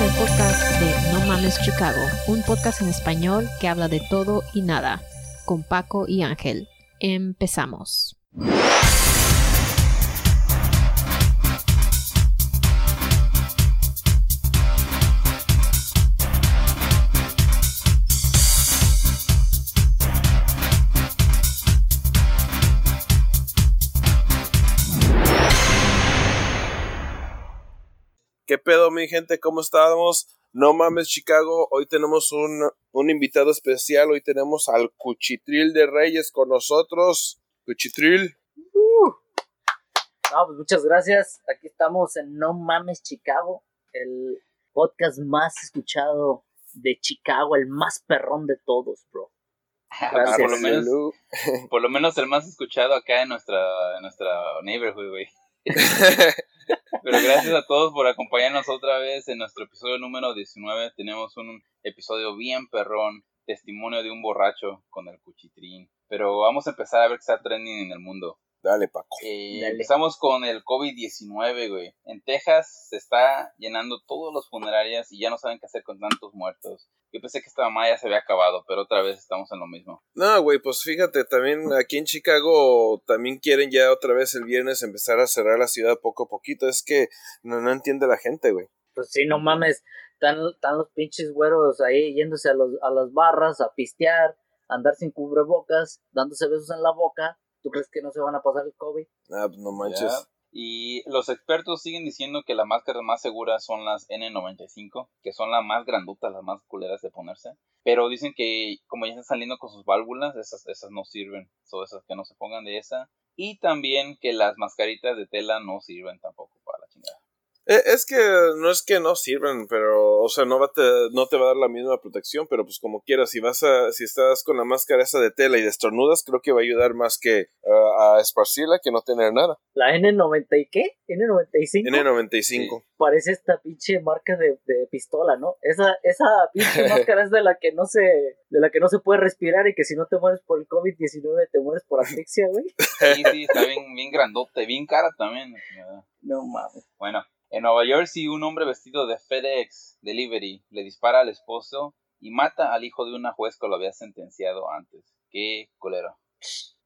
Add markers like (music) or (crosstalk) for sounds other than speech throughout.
el podcast de No Mames Chicago, un podcast en español que habla de todo y nada, con Paco y Ángel. Empezamos. ¿Qué pedo, mi gente? ¿Cómo estamos? No mames, Chicago. Hoy tenemos un, un invitado especial. Hoy tenemos al Cuchitril de Reyes con nosotros. Cuchitril. Uh. No, pues muchas gracias. Aquí estamos en No Mames Chicago, el podcast más escuchado de Chicago, el más perrón de todos, bro. Gracias. por, lo menos, por lo menos el más escuchado acá en nuestra, en nuestra neighborhood, güey. (laughs) Pero gracias a todos por acompañarnos otra vez en nuestro episodio número 19. Tenemos un episodio bien perrón, testimonio de un borracho con el cuchitrín. Pero vamos a empezar a ver qué está trending en el mundo. Dale, Paco. Eh, Dale. Empezamos con el COVID-19, güey. En Texas se está llenando todos los funerarias y ya no saben qué hacer con tantos muertos. Yo pensé que esta mamá ya se había acabado, pero otra vez estamos en lo mismo. No, güey, pues fíjate, también aquí en Chicago también quieren ya otra vez el viernes empezar a cerrar la ciudad poco a poquito. Es que no, no entiende la gente, güey. Pues sí, no mames. Están, están los pinches güeros ahí yéndose a, los, a las barras, a pistear, a andar sin cubrebocas, dándose besos en la boca. ¿Tú crees que no se van a pasar el COVID? Ah, pues no manches. Y los expertos siguen diciendo que las máscaras más seguras son las N95, que son las más grandotas, las más culeras de ponerse. Pero dicen que como ya están saliendo con sus válvulas, esas, esas no sirven. Son esas que no se pongan de esa. Y también que las mascaritas de tela no sirven tampoco para Es que no es que no sirven, pero, o sea, no, va te, no te va a dar la misma protección, pero pues como quieras, si vas a, si estás con la máscara esa de tela y destornudas, creo que va a ayudar más que ah, a esparcirla que no tener nada. ¿La N90 y qué? ¿N95? N95. Parece esta pinche marca de, de pistola, ¿no? Esa, esa pinche máscara es de la que no se, de la que no se puede respirar y que si no te mueres por el COVID-19 te mueres por asfixia, güey. Sí, sí, está bien, bien grandote, bien cara también. No mames. Bueno, en Nueva Jersey un hombre vestido de FedEx Delivery le dispara al esposo y mata al hijo de una juez que lo había sentenciado antes. Qué colero.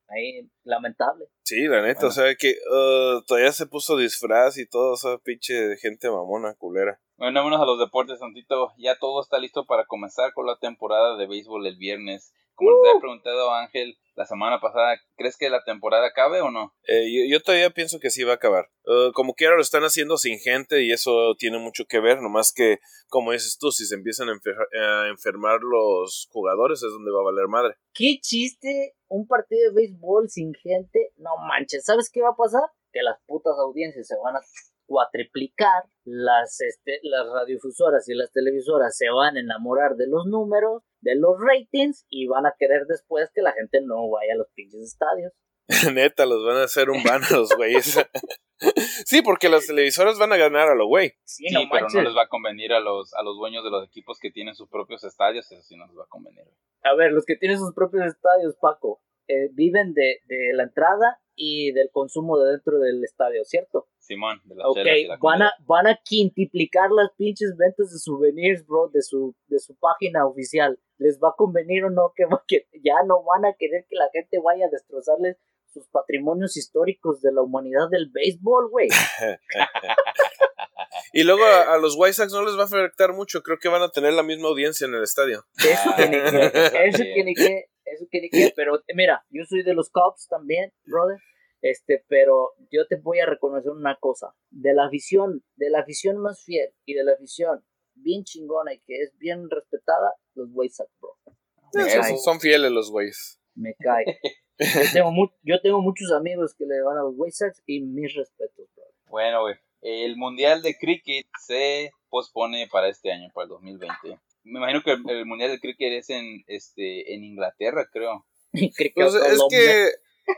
Ahí, lamentable. Sí, la neta, Bueno. o sea que ah, todavía se puso disfraz y todo, esa pinche gente mamona, culera. Bueno, vámonos a los deportes, Santito. Ya todo está listo para comenzar con la temporada de béisbol el viernes. Como les había preguntado Ángel la semana pasada, ¿crees que la temporada acabe o no? Eh, yo, yo todavía pienso que sí va a acabar. Ah, como quiera lo están haciendo sin gente y eso tiene mucho que ver, nomás que, como dices tú, si se empiezan a, enfer- a enfermar los jugadores es donde va a valer madre. ¿Qué chiste un partido de béisbol sin gente? No manches, ¿sabes qué va a pasar? Que las putas audiencias se van a cuatriplicar, las, este, las radiofusoras y las televisoras se van a enamorar de los números, de los ratings y van a querer después que la gente no vaya a los pinches estadios. (laughs) Neta, los van a hacer un ban a los güeyes. (laughs) sí, porque las televisoras van a ganar a lo güey. Sí, Sí, no pero manches. no les va a convenir a los, a los dueños de los equipos que tienen sus propios estadios, eso sí no les va a convenir. A ver, los que tienen sus propios estadios, Paco, eh, viven de, de la entrada y del consumo de dentro del estadio, ¿cierto? Simón, de las Ok, chelas y la van a, van a quintuplicar las pinches ventas de souvenirs, bro, de su, de su página oficial. ¿Les va a convenir o no (laughs) que, va- que ya no van a querer que la gente vaya a destrozarles sus patrimonios históricos de la humanidad del béisbol, güey? (laughs) Y luego a, a los White Sox no les va a afectar mucho. Creo que van a tener la misma audiencia en el estadio. Eso que ni (laughs) qué, eso Sí. que eso que qué. Pero mira, yo soy de los Cubs también, brother. Este, pero yo te voy a reconocer una cosa. De la afición, de la afición más fiel y de la afición bien chingona y que es bien respetada, los White Sox, bro. Me Son- fieles los güeyes. me cae. Yo tengo, mu- yo tengo muchos amigos que le van a los White Sox y mis respetos, bro. Bueno, güey. El Mundial de Cricket se pospone para este año, para el 2020. Me imagino que el, el Mundial de Cricket es en, este, en Inglaterra, creo. (laughs) Pues es que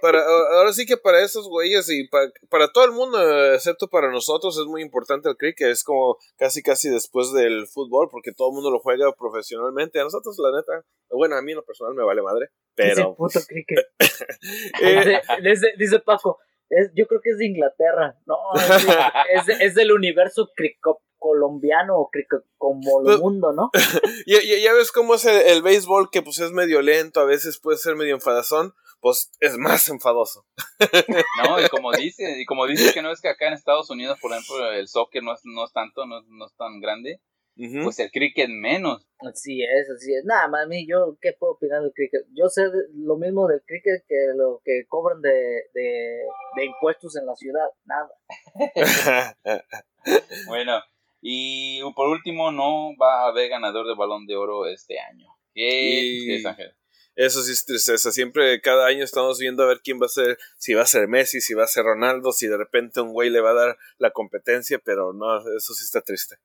para ahora sí que para esos güeyes y pa- para todo el mundo excepto para nosotros es muy importante el cricket es como casi casi después del fútbol porque todo el mundo lo juega profesionalmente a nosotros la neta bueno a mí en lo personal me vale madre pero puto cricket. (laughs) (laughs) eh, Dice, dice- dice Paco, es, yo creo que es de Inglaterra. No, es, de- es, de- es del universo crico- colombiano o cricket como el Pues- mundo, ¿no? (laughs) Ya, ya- ya ves cómo es el, el béisbol, que pues es medio lento, a veces puede ser medio enfadazón, pues es más enfadoso. (laughs) No, y como dice, y como dice que no es que acá en Estados Unidos, por ejemplo, el soccer no es, no es tanto, no, es- no es tan grande, pues el cricket menos. Así es, así es. Nada, mami, yo, ¿qué puedo opinar del cricket? Yo sé de- lo mismo del cricket que lo que cobran de, de, de impuestos en la ciudad. Nada. (laughs) Bueno, y por último, no va a haber ganador de balón de oro este año. Eso sí es tristeza. Siempre, cada año estamos viendo a ver quién va a ser, si va a ser Messi, si va a ser Ronaldo, si de repente un güey le va a dar la competencia, pero no, eso sí está triste.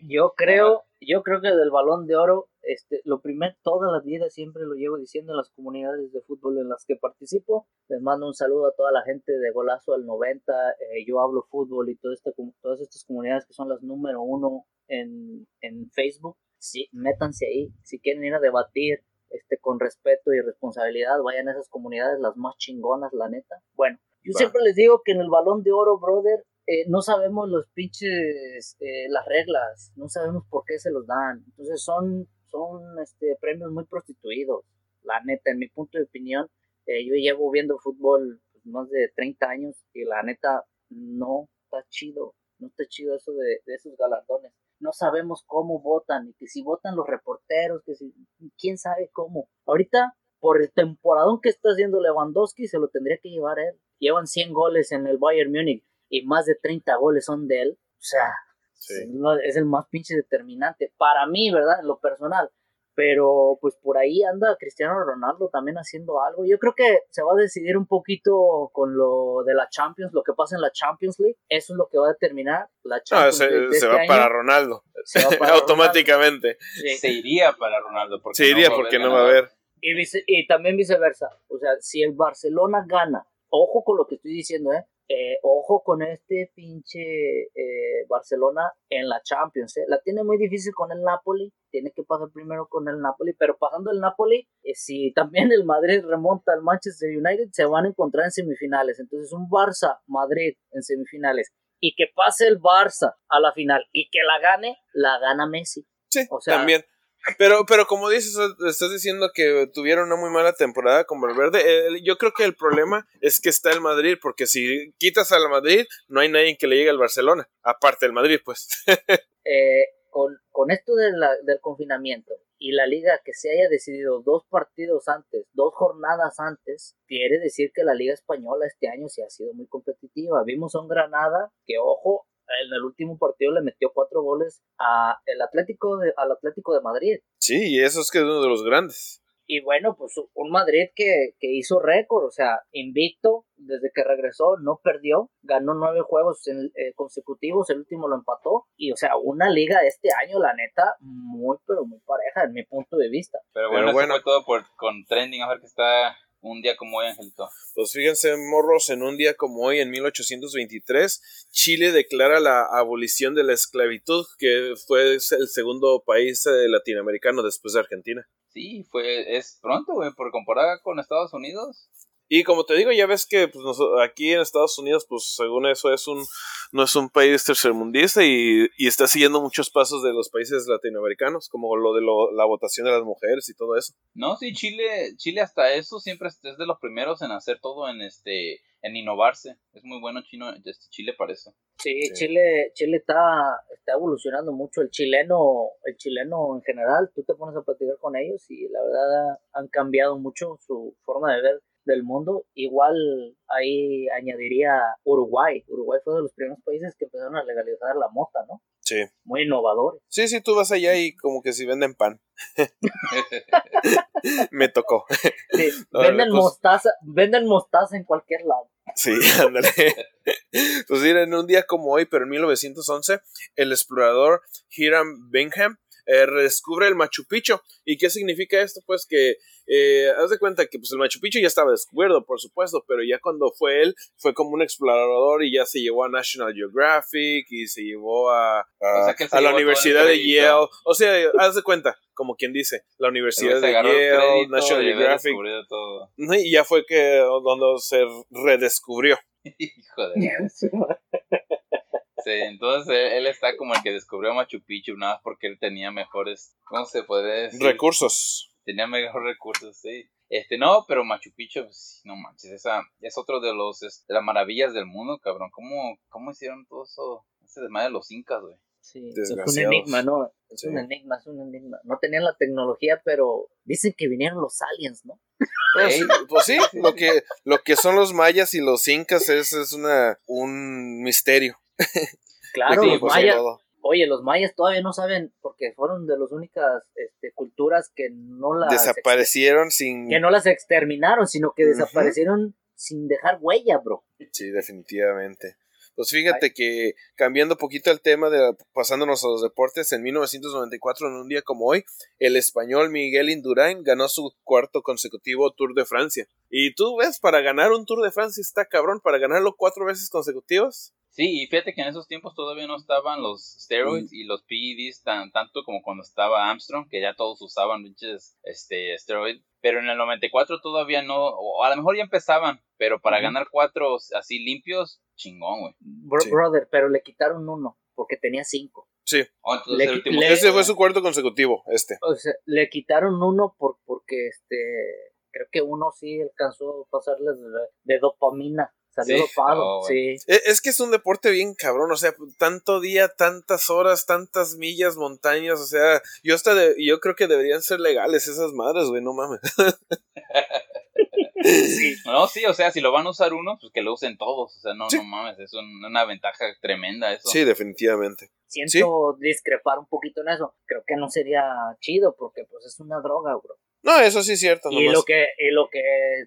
Yo creo, yo creo que del balón de oro, este, lo primero, toda la vida siempre lo llevo diciendo en las comunidades de fútbol en las que participo. Les mando un saludo a toda la gente de Golazo al 90, eh, yo hablo fútbol y todo este, todas estas comunidades que son las número uno en, en Facebook. Sí, métanse ahí. Si quieren ir a debatir este, con respeto y responsabilidad, vayan a esas comunidades, las más chingonas, la neta. Bueno, yo Va. siempre les digo que en el balón de oro, brother, eh, no sabemos los pinches, eh, las reglas, no sabemos por qué se los dan. Entonces son, son este, premios muy prostituidos, la neta, en mi punto de opinión. eh, yo llevo viendo fútbol pues, más de 30 años y la neta no está chido, no está chido eso de, esos galardones. No sabemos cómo votan, y que si votan los reporteros, que si, quién sabe cómo. Ahorita, por el temporadón que está haciendo Lewandowski, se lo tendría que llevar él. Llevan 100 goles en el Bayern Múnich y más de 30 goles son de él. O sea, Sí. no- es el más pinche determinante. Para mí, ¿verdad? En lo personal. Pero pues por ahí anda Cristiano Ronaldo también haciendo algo. Yo creo que se va a decidir un poquito con lo de la Champions, lo que pasa en la Champions League. Eso es lo que va a determinar la No, Champions se, League de se este va año. para Ronaldo. Se va para (laughs) Automáticamente. Ronaldo. Sí. Se iría para Ronaldo. Porque Se iría a porque no va a haber. Y, vice- y también viceversa. O sea, si el Barcelona gana, ojo con lo que estoy diciendo, ¿eh? Eh, ojo con este pinche eh, Barcelona en la Champions. ¿eh? La tiene muy difícil con el Napoli. Tiene que pasar primero con el Napoli. Pero pasando el Napoli, eh, si también el Madrid remonta al Manchester United, se van a encontrar en semifinales. Entonces, un Barça-Madrid en semifinales. Y que pase el Barça a la final y que la gane, la gana Messi. Sí, O sea- también. Pero, pero como dices, estás diciendo que tuvieron una muy mala temporada con Valverde. Eh, yo creo que el problema es que está el Madrid, porque si quitas al Madrid, no hay nadie que le llegue al Barcelona, aparte del Madrid, pues. (laughs) eh, con, con esto del confinamiento y la liga que se haya decidido dos partidos antes, dos jornadas antes, quiere decir que la liga española este año sí ha sido muy competitiva. Vimos a un Granada que, ojo, en el último partido le metió cuatro goles a el Atlético de, al Atlético de Madrid. Sí, y eso es que es uno de los grandes. Y bueno, pues un Madrid que, que hizo récord, o sea, invicto desde que regresó, no perdió, ganó nueve juegos en- eh, consecutivos, el último lo empató, y o sea, una liga este año, la neta, muy, pero muy pareja, en mi punto de vista. Pero Pero bueno, eso bueno. fue todo por, con Trending. A ver que está un día como hoy, Angelito. Pues fíjense, morros, en un día como hoy, en 1823, Chile declara la abolición de la esclavitud, que fue el segundo país eh, latinoamericano después de Argentina. Sí, fue, es pronto, güey, por comparada con Estados Unidos. Y como te digo, ya ves que pues, nos- aquí en Estados Unidos, pues según eso es un no es un país tercermundista y, y está siguiendo muchos pasos de los países latinoamericanos, como lo de lo- la votación de las mujeres y todo eso. No, sí, Chile, Chile hasta eso siempre es de los primeros en hacer todo en este, en innovarse. Es muy bueno chino, este Chile para eso. Sí, Sí. Chile, Chile está, está evolucionando mucho, el chileno, el chileno en general, tú te pones a platicar con ellos y la verdad han cambiado mucho su forma de ver del mundo. Igual ahí añadiría Uruguay. Uruguay fue de los primeros países que empezaron a legalizar la mota, ¿no? Sí. Muy innovadores. Sí, sí, tú vas allá y como que si venden pan. (laughs) Me tocó. Sí, (laughs) venden pues. mostaza, venden mostaza en cualquier lado. Sí, ándale. (laughs) Pues mira, en un día como hoy, pero en 1911, el explorador Hiram Bingham eh, redescubre el Machu Picchu. ¿Y qué significa esto? Pues que, eh, haz de cuenta que pues, el Machu Picchu ya estaba descubierto, por supuesto, pero ya cuando fue él, fue como un explorador y ya se llevó a National Geographic y se llevó a, a, O sea, que él se a la llevó Universidad de. Yale. O sea, haz de cuenta, como quien dice, la Universidad de Yale, crédito National Geographic. Y ya fue que donde se redescubrió. (laughs) Hijo de... Sí, entonces él, él está como el que descubrió Machu Picchu, nada más porque él tenía mejores, ¿cómo se puede decir? Recursos. Tenía mejores recursos, sí. Este, no, pero Machu Picchu, pues, no manches, esa es otro de los, es- de las maravillas del mundo, cabrón. ¿Cómo, cómo hicieron todo eso? Ese desmadre de los incas, güey. Sí, es un enigma, ¿no? Es Sí. un enigma, es un enigma. No tenían la tecnología, pero dicen que vinieron los aliens, ¿no? Pues, pues sí, (laughs) lo que, lo que son los mayas y los incas es, es una, un misterio. (laughs) Claro, los mayas, oye, los mayas todavía no saben, porque fueron de las únicas este, culturas que no las Desaparecieron sin... que no las exterminaron, sino que desaparecieron sin dejar huella, bro. Sí, definitivamente. Pues fíjate que cambiando un poquito el tema, de, pasándonos a los deportes, en 1994, en un día como hoy, el español Miguel Indurain ganó su cuarto consecutivo Tour de Francia. Y tú ves, para ganar un Tour de Francia está cabrón, para ganarlo cuatro veces consecutivas. Sí, y fíjate que en esos tiempos todavía no estaban los steroids y los PEDs tan tanto como cuando estaba Armstrong, que ya todos usaban pinches este steroid, pero en el 94 todavía no, o a lo mejor ya empezaban, pero para ganar cuatro así limpios, chingón, güey. Bro- Sí. Brother, pero le quitaron uno, porque tenía cinco. Sí, Oh, Le- el último le- ese fue su cuarto consecutivo, este. O sea, le quitaron uno por, porque este creo que uno sí alcanzó a pasarle de, de dopamina. Salió Sí. dopado, Oh, güey. sí. E- Es que es un deporte bien cabrón, o sea, tanto día, tantas horas, tantas millas, montañas, o sea, yo hasta de- yo creo que deberían ser legales esas madres, güey, no mames. Sí. (laughs) No, sí, o sea, si lo van a usar uno, pues que lo usen todos, o sea, no, Sí. no mames, es un- una ventaja tremenda eso. Sí, definitivamente. Siento discrepar un poquito en eso. Creo que no sería chido porque pues es una droga, bro. No, eso sí es cierto, Y nomás. lo que y lo que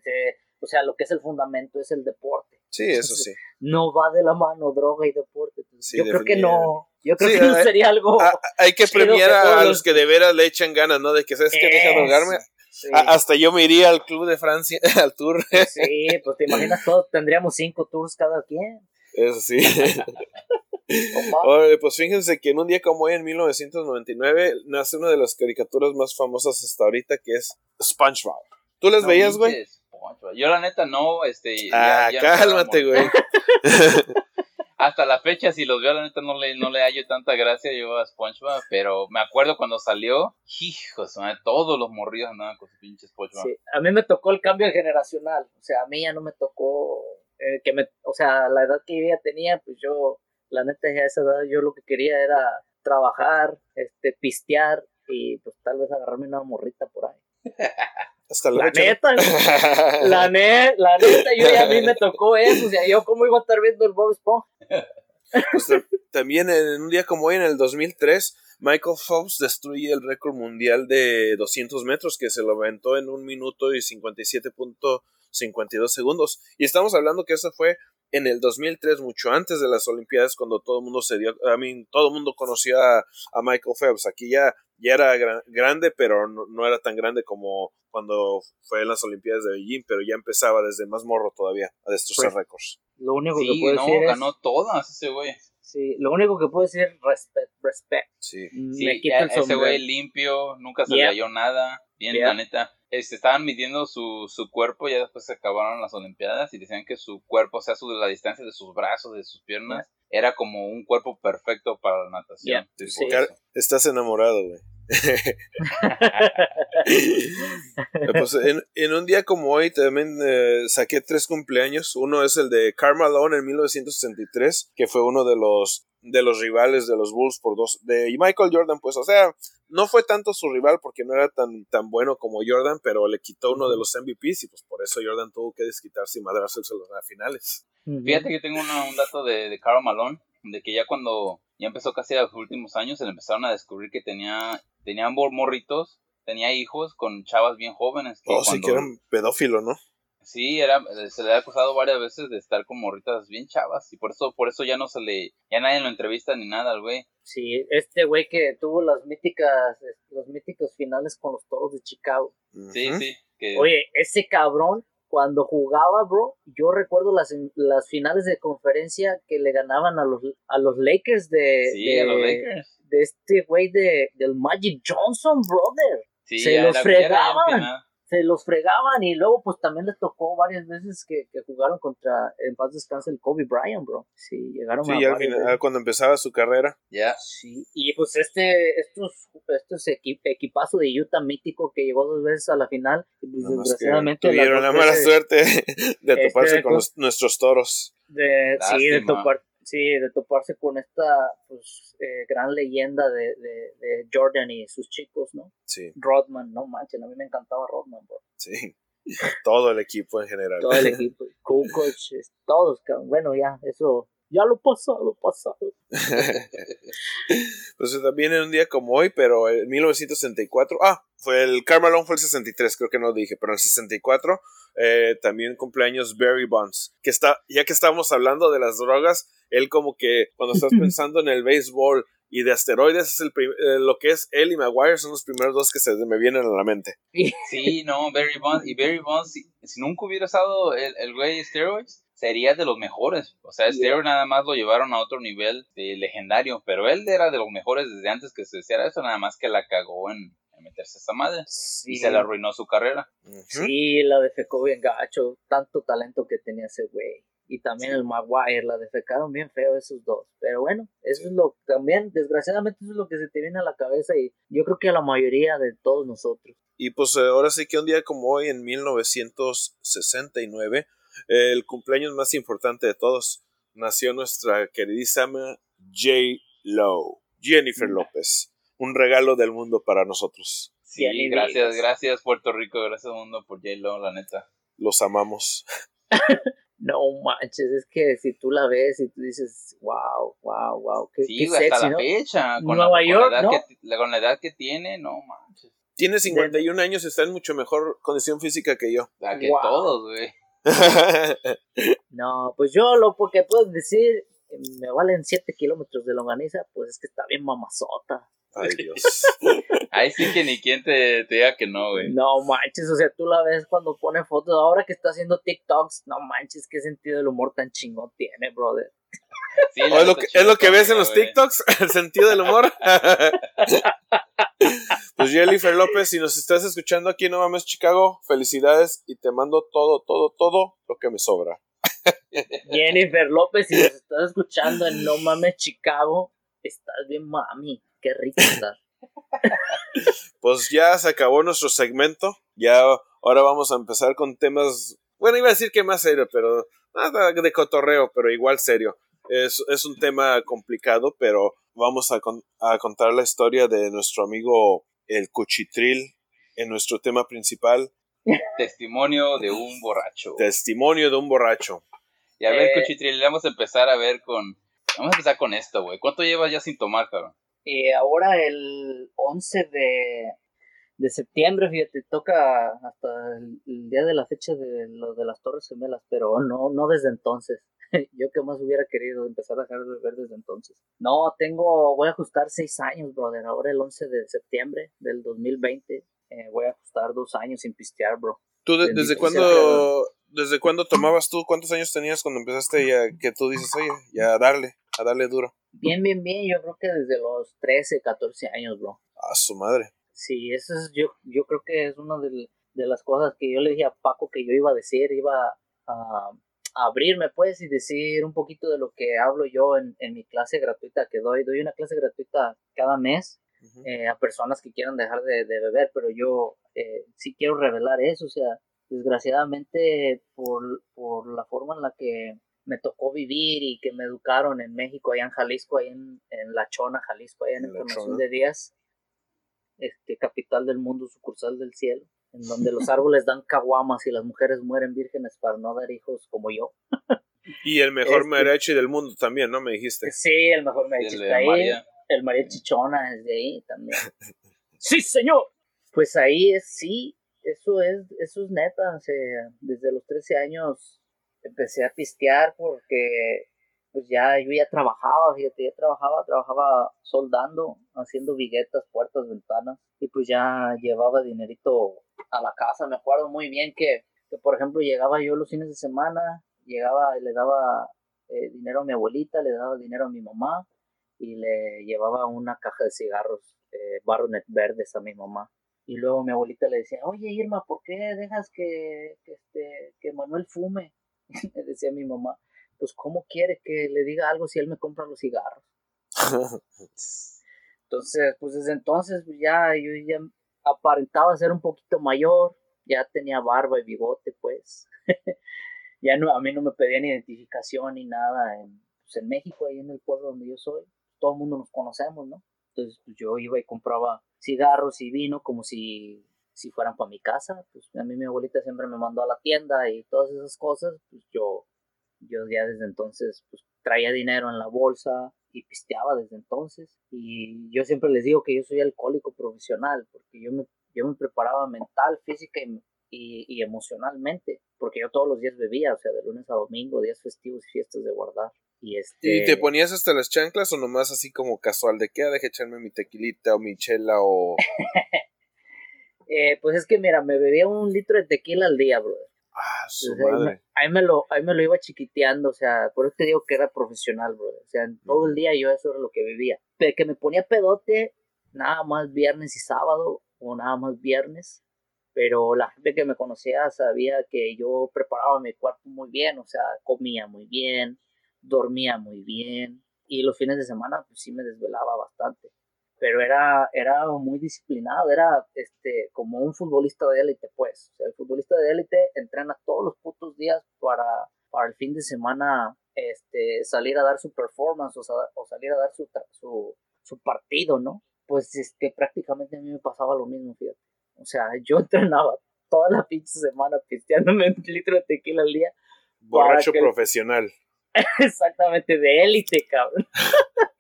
se- o sea, lo que es el fundamento es el deporte. Sí, eso sí. No va de la mano droga y deporte. Entonces, Sí, yo creo que no, yo creo Sí, que no sería algo hay que premiar que a, los- los que de veras le echan ganas, ¿no? De que sabes que deja drogarme. Sí. A- hasta yo me iría al club de Francia, (laughs) al tour. Sí, pues te imaginas todos tendríamos cinco tours cada quien. Eso sí. (laughs) Oye, pues fíjense que en un día como hoy, en 1999, nace una de las caricaturas más famosas hasta ahorita, que es SpongeBob. ¿Tú las No veías, güey? Poncho. Yo la neta no, este... Ah, ya- ya me cálmate, güey. (laughs) hasta la fecha, si los veo, la neta no le, no le hallo tanta gracia yo a SpongeBob, pero me acuerdo cuando salió, hijos, todos los morrillos andaban con su pinche SpongeBob. Sí, a mí me tocó el cambio generacional, o sea, a mí ya no me tocó eh, que me, o sea, la edad que yo ya tenía, pues yo, la neta ya a esa edad yo lo que quería era trabajar, este, pistear y pues tal vez agarrarme una morrita por ahí. Hasta la, La neta, (laughs) la, ne- la neta, yo ya a mí me tocó eso, o sea, yo cómo iba a estar viendo el Bob Esponja. Pues, ta- también en un día como hoy, en el 2003, Michael Phelps destruye el récord mundial de 200 metros que se lo aventó en un minuto y 57.52 segundos. Y estamos hablando que eso fue en el 2003, mucho antes de las Olimpiadas, cuando todo el mundo se dio, a mí, todo el mundo conocía a, a Michael Phelps. Aquí ya, ya era gra- grande, pero no, no era tan grande como cuando fue en las Olimpiadas de Beijing, pero ya empezaba desde más morro todavía a destrozar Pues, récords. Lo único que Sí, puedo no, decir es, ganó todas ese güey. sí, lo único que puedo decir es respect, respect. Sí. Sí, me ya el ese güey limpio, nunca se Yeah. le halló nada. Bien, Yeah. la neta. Este, estaban midiendo su, su cuerpo, ya después se acabaron las Olimpiadas y decían que su cuerpo, o sea, su, la distancia de sus brazos, de sus piernas, era como un cuerpo perfecto para la natación. Yeah. Sí. Estás enamorado, güey. (laughs) Pues en, en un día como hoy también eh, saqué tres cumpleaños. Uno es el de Karl Malone en 1963, que fue uno de los de los rivales de los Bulls por dos de Michael Jordan, pues, o sea, no fue tanto su rival porque no era tan, tan bueno como Jordan, pero le quitó uno de los MVPs y pues por eso Jordan tuvo que desquitarse y madrarse en las finales. Fíjate que tengo una- un dato de, de Karl Malone, de que ya cuando ya empezó casi a los últimos años, se le empezaron a descubrir que tenía, tenían mor- morritos, tenía hijos con chavas bien jóvenes. Que O si cuando- que era un pedófilo, ¿no? Sí, era, se le ha acusado varias veces de estar con morritas bien chavas y por eso, por eso ya no se le, ya nadie lo entrevista ni nada al güey. Sí, este güey que tuvo las míticas, los míticos finales con los toros de Chicago. Sí, sí. Que, Oye, ese cabrón, cuando jugaba, bro, yo recuerdo las, las finales de conferencia que le ganaban a los, a los Lakers de, sí, de, a los Lakers. de este güey de, del Magic Johnson, brother. Sí, se los fregaban. Se los fregaban y luego pues también les tocó varias veces que, que jugaron contra, en paz descanse, el Kobe Bryant, bro. Sí, llegaron Sí, a ya al final, cuando empezaba su carrera. Ya. Sí, y pues este, estos, estos equi- equipazo de Utah mítico que llegó dos veces a la final, y pues desgraciadamente tuvieron la mala veces suerte (laughs) de Este, toparse con con- los- nuestros toros. de, sí, de topar, sí, de toparse con esta pues eh, gran leyenda de, de, de Jordan y sus chicos, ¿no? Sí, Rodman, no manchen, a mí me encantaba Rodman, bro. sí. (laughs) Todo el equipo en general. Todo el (laughs) equipo, Kukoc, todos, bueno, ya, eso, ya lo pasado, pasado. (laughs) pues también en un día como hoy, pero en 1964, ah, fue el Carmelón fue el 63, creo que no dije, pero en el 64 eh, también cumpleaños Barry Bonds, que está, ya que estábamos hablando de las drogas, él como que cuando estás (laughs) pensando en el béisbol y de asteroides, es el eh, lo que es él y Maguire son los primeros dos que se me vienen a la mente. Sí, no, Barry Bonds. Y Barry Bonds, si, si nunca hubiera estado el, el güey Steroids, sería de los mejores. O sea, Steroids nada más lo llevaron a otro nivel de legendario. Pero él era de los mejores desde antes que se hiciera eso, nada más que la cagó en, en meterse a esa madre. Sí, Y se le arruinó su carrera. Sí, la defecó bien gacho, tanto talento que tenía ese güey. Y también el Maguire, la defecaron bien feo esos dos. Pero bueno, eso es lo también, desgraciadamente, eso es lo que se te viene a la cabeza y yo creo que a la mayoría de todos nosotros. Y pues eh, ahora sí que un día como hoy, en 1969, eh, el cumpleaños más importante de todos, nació nuestra queridísima J. Lo, Jennifer Mm. López. Un regalo del mundo para nosotros. Sí, gracias, gracias Puerto Rico, gracias mundo por J-Lo, la neta. Los amamos. (laughs) No manches, es que si tú la ves y tú dices, wow, wow, wow, qué, Sí, qué hasta sexy, la ¿no? fecha. Con Nueva la, con York, la edad ¿no? que, la- con la edad que tiene, no manches. Tiene 51 años y está en mucho mejor condición física que yo. La que Wow. todos, güey. (laughs) No, pues yo lo que puedo decir, me valen 7 kilómetros de longaniza, pues es que está bien mamazota. Ay, (laughs) Dios. Ahí sí que ni quien te, te diga que no, güey. No manches, o sea, tú la ves cuando pone fotos, ahora que está haciendo TikToks, no manches, qué sentido del humor tan chingón tiene, brother. Sí, ¿O la es, lo que, es lo que ves en los. TikToks? (laughs) ¿El sentido del humor? (laughs) pues Jennifer López, si nos estás escuchando aquí en No Mames Chicago, felicidades y te mando todo, todo, todo lo que me sobra. (laughs) Jennifer López, si nos estás escuchando en No Mames Chicago, estás bien mami, qué rico estás. Pues ya se acabó nuestro segmento. Ya ahora vamos a empezar con temas. Bueno, iba a decir que más serio, pero nada de cotorreo, pero igual serio. Es, es un tema complicado, pero vamos a, con- a contar la historia de nuestro amigo el Cuchitril en nuestro tema principal, Testimonio de un borracho. Testimonio de un borracho. Y a ver, Eh. Cuchitril, vamos a empezar a ver con. Vamos a empezar con esto, güey. ¿Cuánto llevas ya sin tomar, cabrón? Eh, ahora el 11 de, de septiembre, fíjate, toca hasta el, el día de la fecha de lo de las Torres Gemelas, pero no, no desde entonces. (laughs) Yo que más hubiera querido empezar a dejar de beber desde entonces. No, tengo, voy a ajustar seis años, brother. Ahora el 11 de septiembre del 2020 eh, voy a ajustar dos años sin pistear, bro. ¿Tú de- desde cuándo, desde cuándo tomabas tú? ¿Cuántos años tenías cuando empezaste ya que tú dices, oye, ya a darle, a darle duro? Bien, bien, bien. Yo creo que desde los 13, 14 años, bro. A su madre. Sí, eso es, yo, yo creo que es una de, de las cosas que yo le dije a Paco que yo iba a decir, iba a, a abrirme pues y decir un poquito de lo que hablo yo en, en mi clase gratuita que doy. Doy una clase gratuita cada mes eh, a personas que quieran dejar de, de beber, pero yo eh, sí quiero revelar eso, o sea, desgraciadamente por, por la forma en la que me tocó vivir y que me educaron en México, allá en Jalisco, allá en, en La Chona, Jalisco, allá en En Chona. de Díaz, este, capital del mundo, sucursal del cielo, en donde los (laughs) árboles dan caguamas y las mujeres mueren vírgenes para no dar hijos como yo. Y el mejor Este- mariachi del mundo también, ¿no? Me dijiste. Sí, el mejor me El está de ahí. María. El María Chichona es de ahí también. (laughs) sí, señor. Pues ahí es, sí, eso es, eso es neta. O sea, desde los 13 años empecé a pistear porque pues ya yo ya trabajaba, fíjate, ya trabajaba, trabajaba soldando, haciendo viguetas, puertas, ventanas, y pues ya llevaba dinerito a la casa. Me acuerdo muy bien que, que por ejemplo, llegaba yo los fines de semana, llegaba y le daba eh, dinero a mi abuelita, le daba dinero a mi mamá, y le llevaba una caja de cigarros eh, Baronet verdes a mi mamá. Y luego mi abuelita le decía, oye Irma, ¿por qué dejas que, que, este, que Manuel fume? (laughs) le decía mi mamá, pues ¿cómo quiere que le diga algo si él me compra los cigarros? (laughs) entonces, pues desde entonces pues, ya yo ya aparentaba ser un poquito mayor, ya tenía barba y bigote, pues. (laughs) ya no, a mí no me pedían identificación ni nada en, pues, en México, ahí en el pueblo donde yo soy, todo el mundo nos conocemos, ¿no? Entonces pues, yo iba y compraba cigarros y vino como si, si fueran para mi casa. Pues a mí mi abuelita siempre me mandó a la tienda y todas esas cosas. Pues yo, yo ya desde entonces pues, traía dinero en la bolsa y pisteaba desde entonces. Y yo siempre les digo que yo soy alcohólico profesional porque yo me, yo me preparaba mental, física y, y, y emocionalmente. Porque yo todos los días bebía, o sea, de lunes a domingo, días festivos y fiestas de guardar. Y, este... ¿Y te ponías hasta las chanclas o nomás así como casual? ¿De qué? Ah, deje echarme mi tequilita o mi chela o...? (laughs) eh, pues es que mira, me bebía un litro de tequila al día, brother. Ah, su Entonces, ahí, madre. me, ahí, me lo, ahí me lo iba chiquiteando, o sea, por eso te digo que era profesional, brother. O sea, en todo el día yo eso era lo que bebía. Pero que me ponía pedote nada más viernes y sábado, o nada más viernes. Pero la gente que me conocía sabía que yo preparaba mi cuerpo muy bien, o sea, comía muy bien, dormía muy bien y los fines de semana pues sí me desvelaba bastante pero era era muy disciplinado era este como un futbolista de élite pues. O sea el futbolista de élite entrena todos los putos días para para el fin de semana este salir a dar su performance o, o salir a dar su, su su partido no pues este prácticamente a mí me pasaba lo mismo fíjate. O sea yo (laughs) entrenaba toda la pinche semana pisteándome un litro de tequila al día borracho profesional. (laughs) Exactamente, de élite, cabrón. (laughs)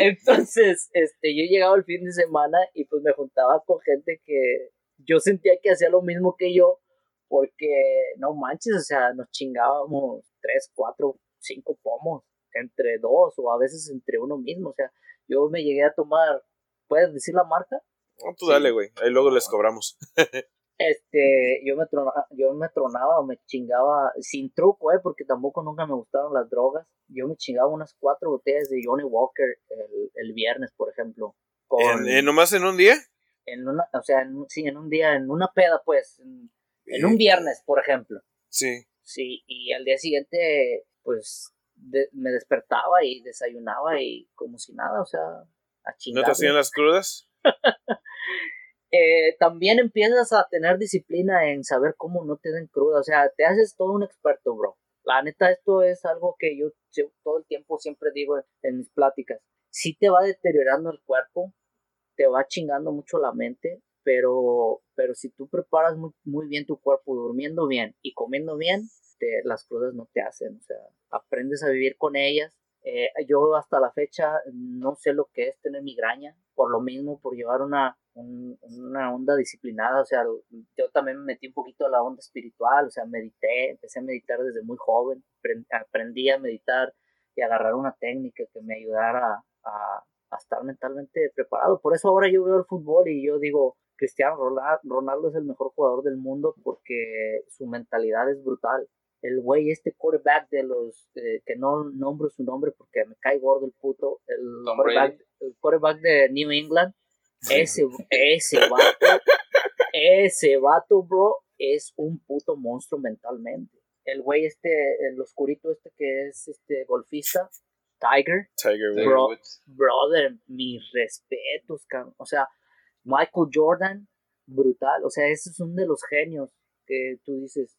Entonces, este, yo llegaba el fin de semana y pues me juntaba con gente que yo sentía que hacía lo mismo que yo, porque no manches, o sea, nos chingábamos tres, cuatro, cinco pomos entre dos o a veces entre uno mismo, o sea, yo me llegué a tomar, ¿puedes decir la marca? No, tú dale, güey, ahí luego les cobramos. (laughs) este, yo me, tronaba, yo me tronaba o me chingaba sin truco, eh, porque tampoco nunca me gustaron las drogas. Yo me chingaba unas cuatro botellas de Johnny Walker el, el viernes, por ejemplo. Con, ¿En, en, nomás en un día? En una, o sea, en, sí, en un día, en una peda, pues, en, en un viernes, por ejemplo. Sí. Sí, y al día siguiente, pues, de, me despertaba y desayunaba y como si nada, o sea, a chingar. ¿No te hacían las crudas? (laughs) eh, también empiezas a tener disciplina en saber cómo no te den cruda. O sea, te haces todo un experto, bro. La neta, esto es algo que yo, todo el tiempo siempre digo en, mis pláticas. Sí te va deteriorando el cuerpo, te va chingando mucho la mente, pero, pero si tú preparas muy, muy bien tu cuerpo, durmiendo bien y comiendo bien, las crudas no te hacen. O sea, aprendes a vivir con ellas. Eh, yo hasta la fecha no sé lo que es tener migraña, por lo mismo, por llevar una, un, una onda disciplinada, o sea, yo también me metí un poquito a la onda espiritual, o sea, medité, empecé a meditar desde muy joven, aprendí a meditar y agarrar una técnica que me ayudara a, a estar mentalmente preparado. Por eso ahora yo veo el fútbol y yo digo, Cristiano Ronaldo es el mejor jugador del mundo porque su mentalidad es brutal. El güey, este quarterback de los, eh, que no nombro su nombre porque me cae gordo el puto, el, quarterback, el quarterback de New England, ese, ese vato, ese vato, bro, es un puto monstruo mentalmente. El güey este, el oscurito este que es este golfista, Tiger, Tiger bro, brother, mis respetos, cabrón. O sea, Michael Jordan, brutal. O sea, ese es uno de los genios que tú dices,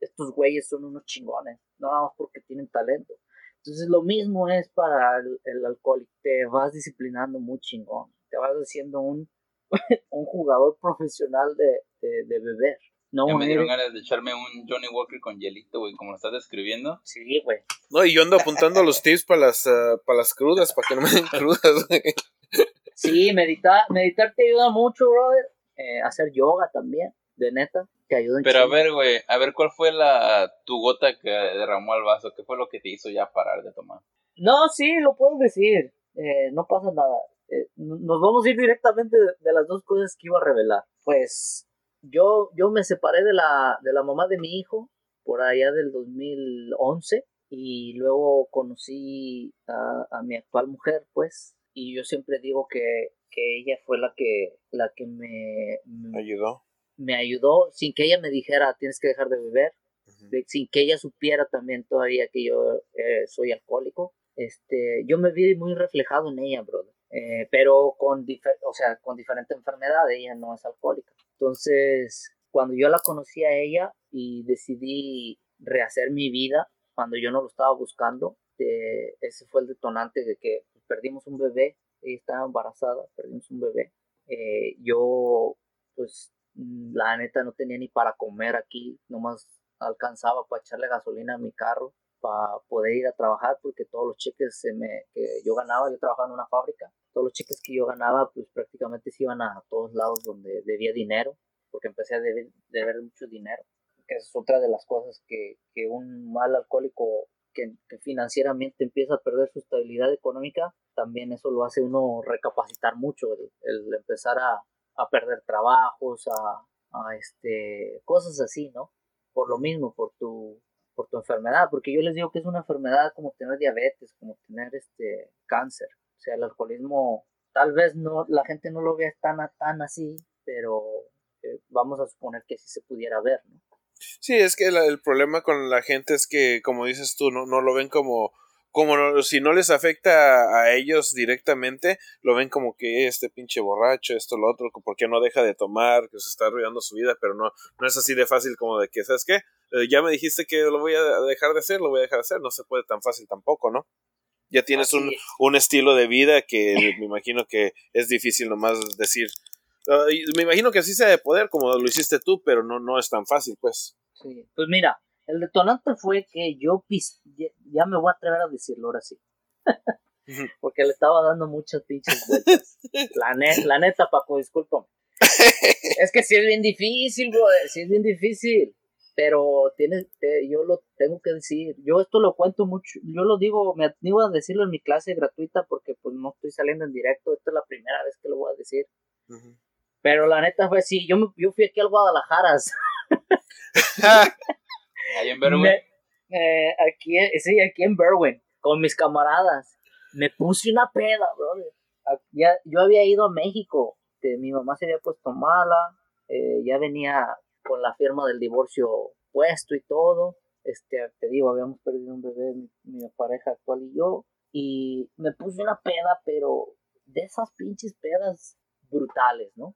estos güeyes son unos chingones, no nada más porque tienen talento. Entonces lo mismo es para el, el alcohólico, te vas disciplinando muy chingón te vas haciendo un, (laughs) un jugador profesional de, de, de beber. No, ya me dieron ganas de echarme un Johnny Walker con hielito, güey, como lo estás describiendo. Sí, güey. No, y yo ando apuntando los tips para las, uh, para las crudas, para que no me den crudas, güey. Sí, meditar, meditar te ayuda mucho, brother. Eh, hacer yoga también, de neta, te ayuda. Pero a ver, güey, a ver, ¿cuál fue la tu gota que derramó al vaso? ¿Qué fue lo que te hizo ya parar de tomar? No, sí, lo puedo decir. Eh, no pasa nada. Eh, nos vamos a ir directamente de, de, las dos cosas que iba a revelar. Pues yo, yo me separé de la, de la mamá de mi hijo por allá del 2011 y luego conocí a, a mi actual mujer, pues, y yo siempre digo que, que ella fue la que, la que me, me ayudó. Me ayudó sin que ella me dijera tienes que dejar de beber, sin que ella supiera también todavía que yo eh, soy alcohólico. Este, yo me vi muy reflejado en ella, brother. Eh, pero con, o sea, con diferente enfermedad, ella no es alcohólica. Entonces, cuando yo la conocí a ella y decidí rehacer mi vida, cuando yo no lo estaba buscando, eh, ese fue el detonante de que perdimos un bebé, ella estaba embarazada, perdimos un bebé. Eh, yo, pues, la neta no tenía ni para comer aquí, nomás alcanzaba para echarle gasolina a mi carro para poder ir a trabajar porque todos los cheques se me, que yo ganaba, yo trabajaba en una fábrica, todos los cheques que yo ganaba pues prácticamente se iban a todos lados donde debía dinero, porque empecé a deber, mucho dinero, que es otra de las cosas que, que un mal alcohólico que, financieramente empieza a perder su estabilidad económica, también eso lo hace uno recapacitar mucho, el, empezar a, a, perder trabajos, a, a este, cosas así, ¿no? Por lo mismo, por tu por tu enfermedad, porque yo les digo que es una enfermedad como tener diabetes, como tener este cáncer. O sea, el alcoholismo tal vez no la gente no lo vea tan tan así, pero eh, vamos a suponer que sí se pudiera ver, ¿no? Sí, es que el problema con la gente es que, como dices tú, no, no lo ven como como si no les afecta a ellos directamente, lo ven como que este pinche borracho, esto, lo otro, porque no deja de tomar, que se está arruinando su vida, pero no, no es así de fácil como de que, ¿sabes qué? Eh, ya me dijiste que lo voy a dejar de hacer, lo voy a dejar de hacer, no se puede tan fácil tampoco, ¿no? Ya tienes un, un, estilo de vida que (laughs) me imagino que es difícil nomás decir. Me imagino que así sea de poder, como lo hiciste tú, pero no, no es tan fácil, pues. Sí, pues mira, el detonante fue que yo pis ya, me voy a atrever a decirlo ahora sí. (laughs) Porque le estaba dando muchas pinches vueltas. (laughs) La, la neta, Paco, disculpa. es que sí es bien difícil, bro. Sí es bien difícil. Pero tiene, yo lo tengo que decir. Yo esto lo cuento mucho. Yo lo digo, me atrevo a decirlo en mi clase gratuita porque pues no estoy saliendo en directo. Esta es la primera vez que lo voy a decir. Pero la neta fue así. Yo, yo fui aquí al Guadalajara. (laughs) Ahí en Berwin. Eh, aquí, sí, aquí en Berwin, con mis camaradas. Me puse una peda, brother. Ya, yo había ido a México. mi mamá se había puesto mala. Eh, ya venía con la firma del divorcio puesto y todo. Este, te digo, habíamos perdido un bebé, mi, pareja actual y yo. Y me puse una peda, pero de esas pinches pedas brutales, ¿no?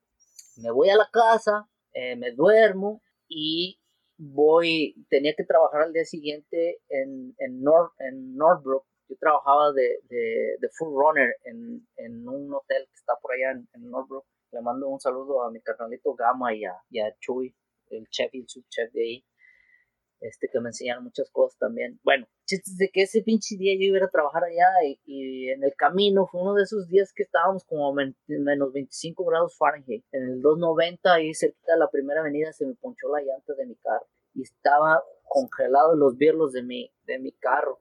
Me voy a la casa, eh, me duermo y voy, tenía que trabajar al día siguiente en, en, en Northbrook. Yo trabajaba de, de, de full runner en, en, un hotel que está por allá en, en, Northbrook. Le mando un saludo a mi carnalito Gama y a, y a Chuy, el chef y el subchef de ahí este, que me enseñaron muchas cosas también. Bueno, chistes de que ese pinche día yo iba a trabajar allá y, en el camino fue uno de esos días que estábamos como menos 25 grados Fahrenheit. En el 290, ahí cerquita de la primera avenida, se me ponchó la llanta de mi carro y estaba congelado los birlos de mi, de mi carro.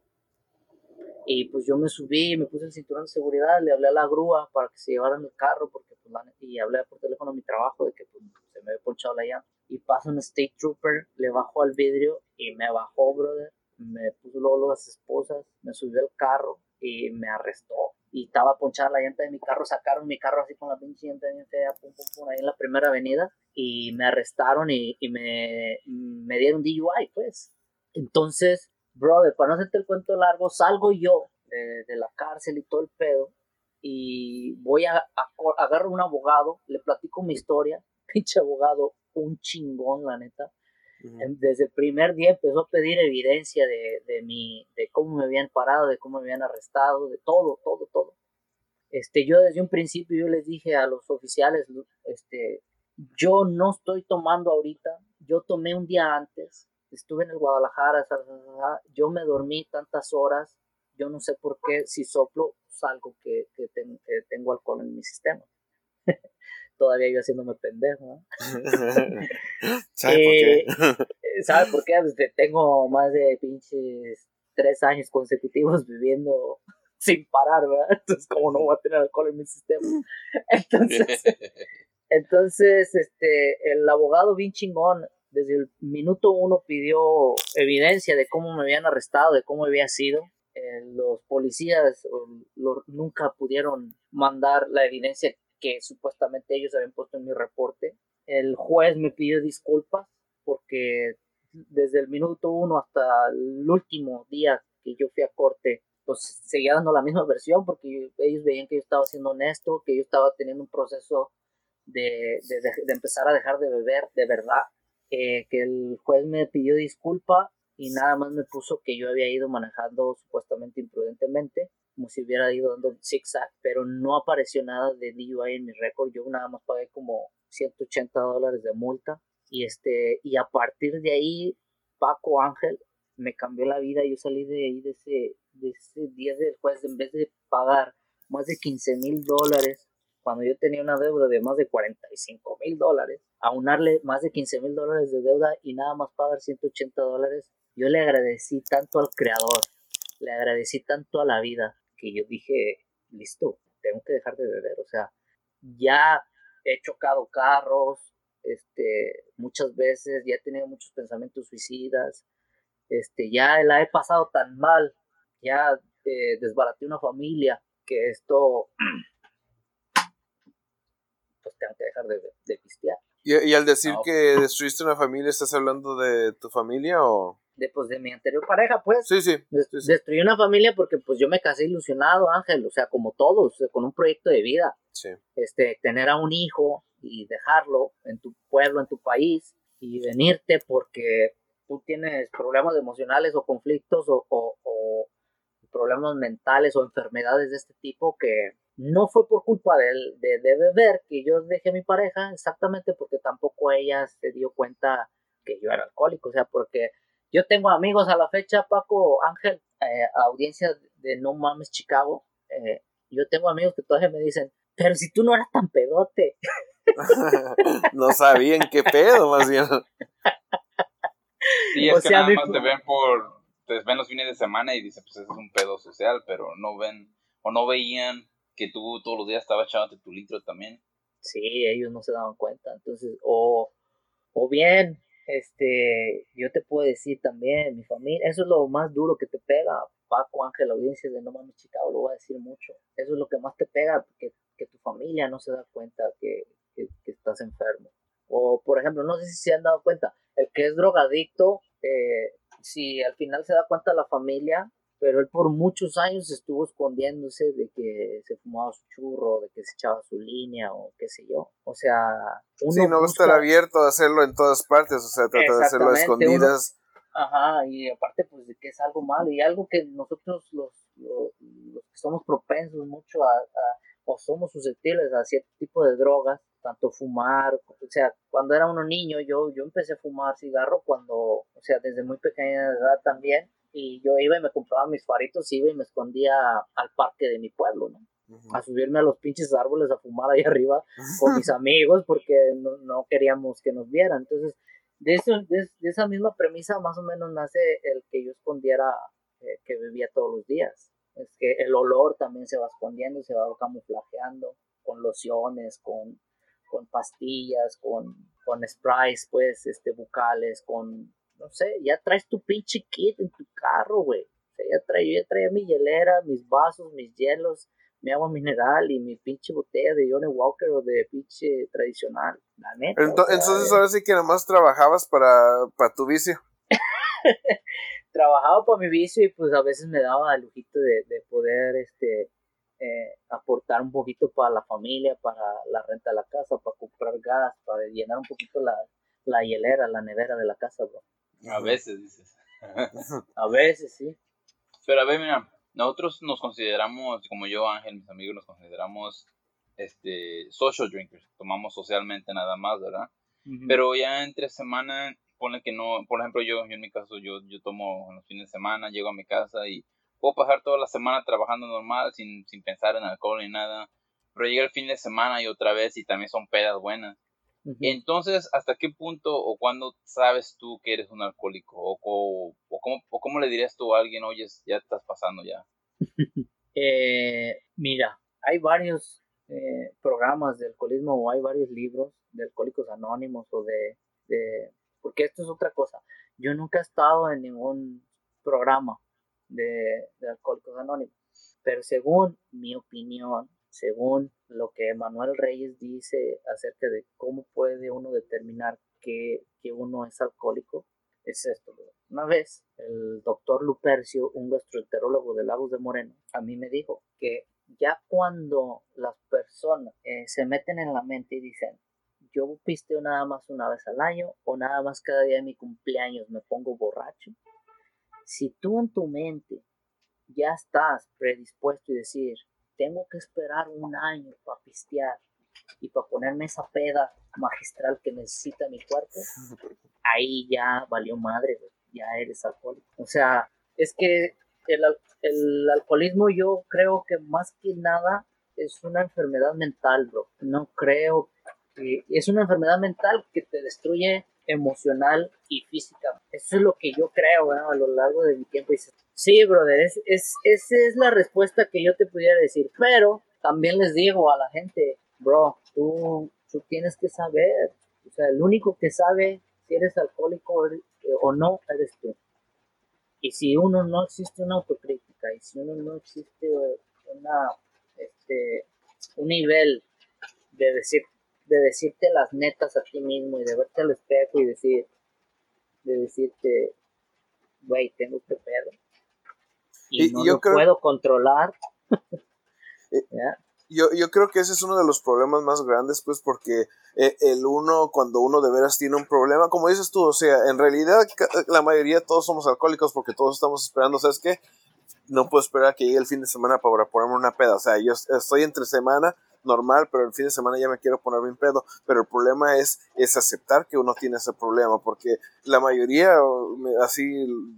Y pues yo me subí, me puse el cinturón de seguridad, le hablé a la grúa para que se llevaran el carro, porque pues, y hablé por teléfono a mi trabajo de que pues, se me había ponchado la llanta y pasa un state trooper, le bajó al vidrio y me bajó, brother. Me puso luego las esposas, me subió al carro y me arrestó. Y estaba ponchada la llanta de mi carro, sacaron mi carro así con la pinche llanta bien fea, pum, ahí en la primera avenida. Y me arrestaron y, y me, me dieron DUI, pues. Entonces, brother, para no hacerte el cuento largo, salgo yo de, de la cárcel y todo el pedo. Y voy a, a agarro un abogado, le platico mi historia. (laughs) Pinche abogado, un chingón, la neta. Desde el primer día empezó a pedir evidencia de, de, mi, de cómo me habían parado, de cómo me habían arrestado, de todo, todo, todo. Este, yo desde un principio yo les dije a los oficiales, este, yo no estoy tomando ahorita, yo tomé un día antes, estuve en el Guadalajara, yo me dormí tantas horas, yo no sé por qué si soplo salgo que, que tengo alcohol en mi sistema. (laughs) todavía yo haciéndome pendejo. (laughs) ¿Sabe por qué? Eh, ¿Sabe por qué? Pues tengo más de pinches tres años consecutivos viviendo (laughs) sin parar, ¿verdad? Entonces, como no voy a tener alcohol en mi sistema. Entonces, entonces este, el abogado bien chingón, desde el minuto uno pidió evidencia de cómo me habían arrestado, de cómo había sido. eh, los policías nunca pudieron mandar la evidencia que supuestamente ellos habían puesto en mi reporte. El juez me pidió disculpas porque desde el minuto uno hasta el último día que yo fui a corte, pues seguía dando la misma versión porque ellos veían que yo estaba siendo honesto, que yo estaba teniendo un proceso de, de, empezar a dejar de beber de verdad, que el juez me pidió disculpa y nada más me puso que yo había ido manejando supuestamente imprudentemente, como si hubiera ido dando zigzag, pero no apareció nada de DUI en mi récord, yo nada más pagué como 180 dólares de multa. Y este y a partir de ahí Paco Ángel me cambió la vida, yo salí de ahí de ese, de ese día del juez, en vez de pagar más de 15 mil dólares, cuando yo tenía una deuda de más de 45 mil dólares, aunarle más de 15 mil dólares de deuda y nada más pagar 180 dólares, yo le agradecí tanto al creador, le agradecí tanto a la vida, que yo dije, listo, tengo que dejar de beber, o sea, ya he chocado carros, este, muchas veces, ya he tenido muchos pensamientos suicidas, este, ya la he pasado tan mal, ya eh, desbaraté una familia, que esto, (clears throat) tengo que dejar de, de pistear. ¿Y, al decir que destruiste una familia, estás hablando de tu familia o...? De, pues, de mi anterior pareja, pues. Sí, sí, Destruí una familia porque, pues, yo me casé ilusionado, Ángel, o sea, como todos, con un proyecto de vida. Sí. Este, tener a un hijo y dejarlo en tu pueblo, en tu país, y venirte porque tú tienes problemas emocionales o conflictos o, problemas mentales o enfermedades de este tipo que no fue por culpa de, de, de, beber que yo dejé a mi pareja, exactamente porque tampoco ella se dio cuenta que yo era alcohólico, o sea, porque yo tengo amigos a la fecha, Paco Ángel, eh, audiencia de No Mames Chicago, eh, yo tengo amigos que todavía me dicen, pero si tú no eras tan pedote. (laughs) no sabían qué pedo, más bien. Sí, es que nada más te ven por, te ven los fines de semana y dicen, pues ese es un pedo social, pero no ven, o no veían que tú todos los días estabas echándote tu litro también. Sí, ellos no se daban cuenta, entonces, o, o bien, este, yo te puedo decir también, mi familia, eso es lo más duro que te pega, Paco Ángel, audiencia de No Mames Chicago, lo voy a decir mucho, eso es lo que más te pega, que, que tu familia no se da cuenta que, que, estás enfermo. O, por ejemplo, no sé si se han dado cuenta, el que es drogadicto, eh, si al final se da cuenta la familia, pero él por muchos años estuvo escondiéndose de que se fumaba su churro, de que se echaba su línea o qué sé yo. O sea, uno sí, no va a estar abierto a hacerlo en todas partes, o sea, tratar de hacerlo a escondidas. ajá, y aparte pues de que es algo malo y algo que nosotros los, los, que somos propensos mucho a, o somos susceptibles a cierto tipo de drogas, tanto fumar, o sea, cuando era uno niño yo, yo empecé a fumar cigarro cuando, o sea, desde muy pequeña edad también, y yo iba y me compraba mis faritos, iba y me escondía al parque de mi pueblo, ¿no? A subirme a los pinches árboles a fumar ahí (laughs) arriba con mis amigos porque no, queríamos que nos vieran. Entonces, de, eso, de, esa misma premisa más o menos nace el que yo escondiera eh, que bebía todos los días. Es que el olor también se va escondiendo, se va camuflajeando con lociones, con, con pastillas, con, con sprays, pues, este, bucales, con no sé, ya traes tu pinche kit en tu carro, güey. O sea, ya traía, yo ya traía mi hielera, mis vasos, mis hielos, mi agua mineral y mi pinche botella de Johnny Walker o de pinche tradicional. La neta. Entonces, ahora sí que nomás trabajabas para, para tu vicio. (laughs) Trabajaba para mi vicio y pues a veces me daba el lujito de, de poder este eh, aportar un poquito para la familia, para la renta de la casa, para comprar gas, para llenar un poquito la, la hielera, la nevera de la casa, bro. A veces, dices. (laughs) a veces, sí. Pero a ver, mira, nosotros nos consideramos, como yo, Ángel, mis amigos, nos consideramos este social drinkers. Tomamos socialmente nada más, ¿verdad? Pero ya entre semana, pone que no, por ejemplo, yo, en mi caso, yo, yo tomo los fines de semana, llego a mi casa y puedo pasar toda la semana trabajando normal, sin, sin pensar en alcohol ni nada. Pero llega el fin de semana y otra vez y también son pedas buenas. Entonces, ¿hasta qué punto o cuándo sabes tú que eres un alcohólico? ¿O, o, cómo, o cómo, le dirías tú a alguien, oye, ya estás pasando ya? (laughs) eh, mira, hay varios eh, programas de alcoholismo o hay varios libros de alcohólicos anónimos o de, de... Porque esto es otra cosa. Yo nunca he estado en ningún programa de, de Alcohólicos Anónimos. Pero según mi opinión, según lo que Manuel Reyes dice acerca de cómo puede uno determinar que, que uno es alcohólico, es esto. Una vez, el doctor Lupercio, un gastroenterólogo de Lagos de Moreno, a mí me dijo que ya cuando las personas eh, se meten en la mente y dicen, yo pisteo nada más una vez al año o nada más cada día de mi cumpleaños me pongo borracho, si tú en tu mente ya estás predispuesto y decir, tengo que esperar un año para pistear y para ponerme esa peda magistral que necesita mi cuerpo, ahí ya valió madre, ya eres alcohólico. O sea, es que el, el alcoholismo yo creo que más que nada es una enfermedad mental, bro. No creo que es una enfermedad mental que te destruye emocional y física. Eso es lo que yo creo a lo largo de mi tiempo. sí, brother, es, es, esa es la respuesta que yo te pudiera decir. Pero también les digo a la gente, bro, tú, tú tienes que saber. O sea, el único que sabe si eres alcohólico o no eres tú. Y si uno no existe una autocrítica y si uno no existe este, un nivel de decir de decirte las netas a ti mismo y de verte al espejo y decir, de decirte, güey, tengo que pedo. Y, no lo puedo controlar. (laughs) Eh, yo, yo creo que ese es uno de los problemas más grandes, pues, porque eh, el uno, cuando uno de veras tiene un problema, como dices tú, o sea, en realidad la mayoría todos somos alcohólicos porque todos estamos esperando, ¿sabes qué? No puedo esperar que llegue el fin de semana para ponerme una peda, o sea, yo estoy entre semana normal, pero el fin de semana ya me quiero poner bien pedo. Pero el problema es, es aceptar que uno tiene ese problema, porque la mayoría, así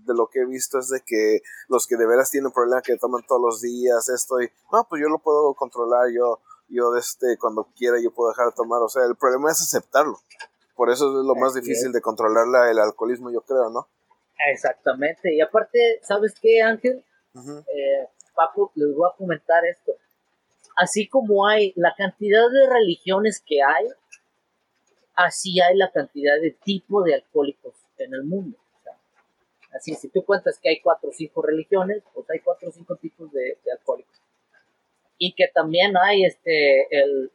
de lo que he visto, es de que los que de veras tienen problemas que toman todos los días, esto y, no, pues yo lo puedo controlar, yo, yo este, cuando quiera yo puedo dejar de tomar. O sea, el problema es aceptarlo. Por eso es lo más difícil de controlar la, el alcoholismo, yo creo, ¿no? Exactamente. Y aparte, ¿sabes qué, Ángel? eh, Paco, les voy a comentar esto así como hay la cantidad de religiones que hay, así hay la cantidad de tipos de alcohólicos en el mundo. así, si tú cuentas que hay cuatro o cinco religiones, pues hay cuatro o cinco tipos de, alcohólicos. Y que también hay este, el,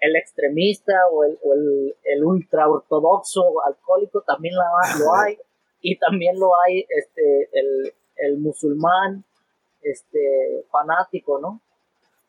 el, extremista o el, el, ultra ortodoxo alcohólico, también lo hay. Y también lo hay este, el, el musulmán este, fanático, ¿no?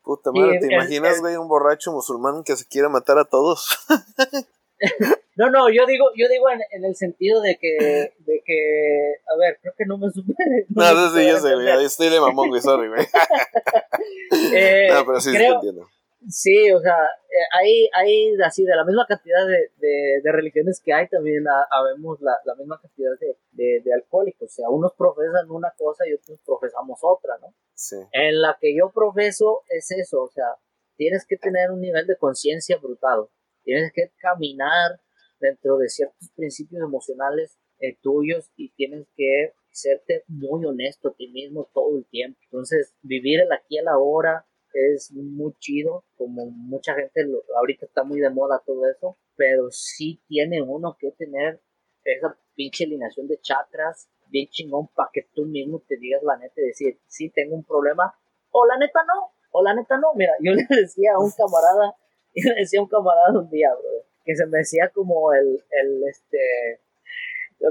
Puta madre, ¿te imaginas, güey, un borracho musulmán que se quiera matar a todos? (laughs) no, no, yo digo, yo digo en, el sentido de que, de que, a ver, creo que no me supe. (laughs) No, no, sí, yo sé, güey, estoy de mamón, güey, sorry, güey. (laughs) eh, no, pero sí, sí entiendo. Sí, o sea, eh, hay, hay así de la misma cantidad de, de, religiones que hay, también habemos la, la misma cantidad de, de, alcohólicos. O sea, unos profesan una cosa y otros profesamos otra, ¿no? Sí. En la que yo profeso es eso, o sea, tienes que tener un nivel de conciencia brutal. Tienes que caminar dentro de ciertos principios emocionales eh, tuyos y tienes que serte muy honesto a ti mismo todo el tiempo. Entonces, vivir el aquí y el ahora es muy chido, como mucha gente ahorita está muy de moda todo eso, pero sí tiene uno que tener esa pinche alineación de chakras bien chingón para que tú mismo te digas la neta y decir, sí tengo un problema, o la neta no, o la neta no. Mira, yo (laughs) le decía a un camarada, yo le decía a un camarada un día, bro, que se me decía como el, el, este,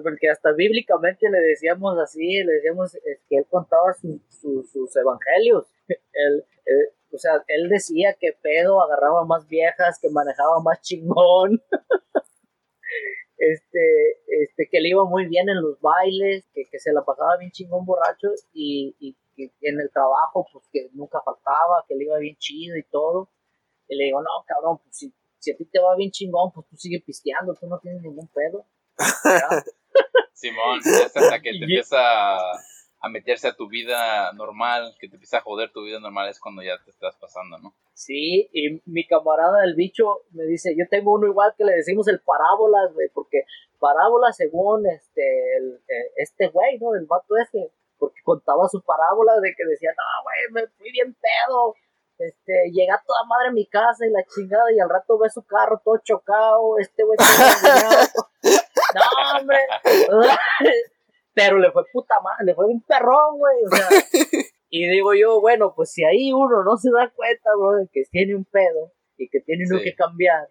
porque hasta bíblicamente le decíamos así, le decíamos que él contaba sus evangelios. Él, o sea, él decía que pedo agarraba más viejas, que manejaba más chingón. (laughs) este, este, que le iba muy bien en los bailes, que, que se la pasaba bien chingón borracho y, y que en el trabajo, pues que nunca faltaba, que le iba bien chido y todo. Y le digo, no, cabrón, pues si, si a ti te va bien chingón, pues tú sigue pisteando, tú no tienes ningún pedo. (laughs) Simón, hasta que te empieza a, meterse a tu vida normal, que te empieza a joder tu vida normal, es cuando ya te estás pasando, ¿no? Sí, y mi camarada el bicho me dice, yo tengo uno igual que le decimos el parábolas, güey, porque parábola según este, el, eh, este güey, ¿no? El vato ese, porque contaba su parábola de que decía, no, güey, me fui bien pedo, este, llega toda madre a mi casa y la chingada y al rato ve su carro todo chocado, este güey todo (laughs) (laughs) Pero le fue puta madre, le fue un perrón, güey. O sea, (laughs) y digo yo, bueno, pues si ahí uno no se da cuenta, bro, de que tiene un pedo y que tiene uno que cambiar,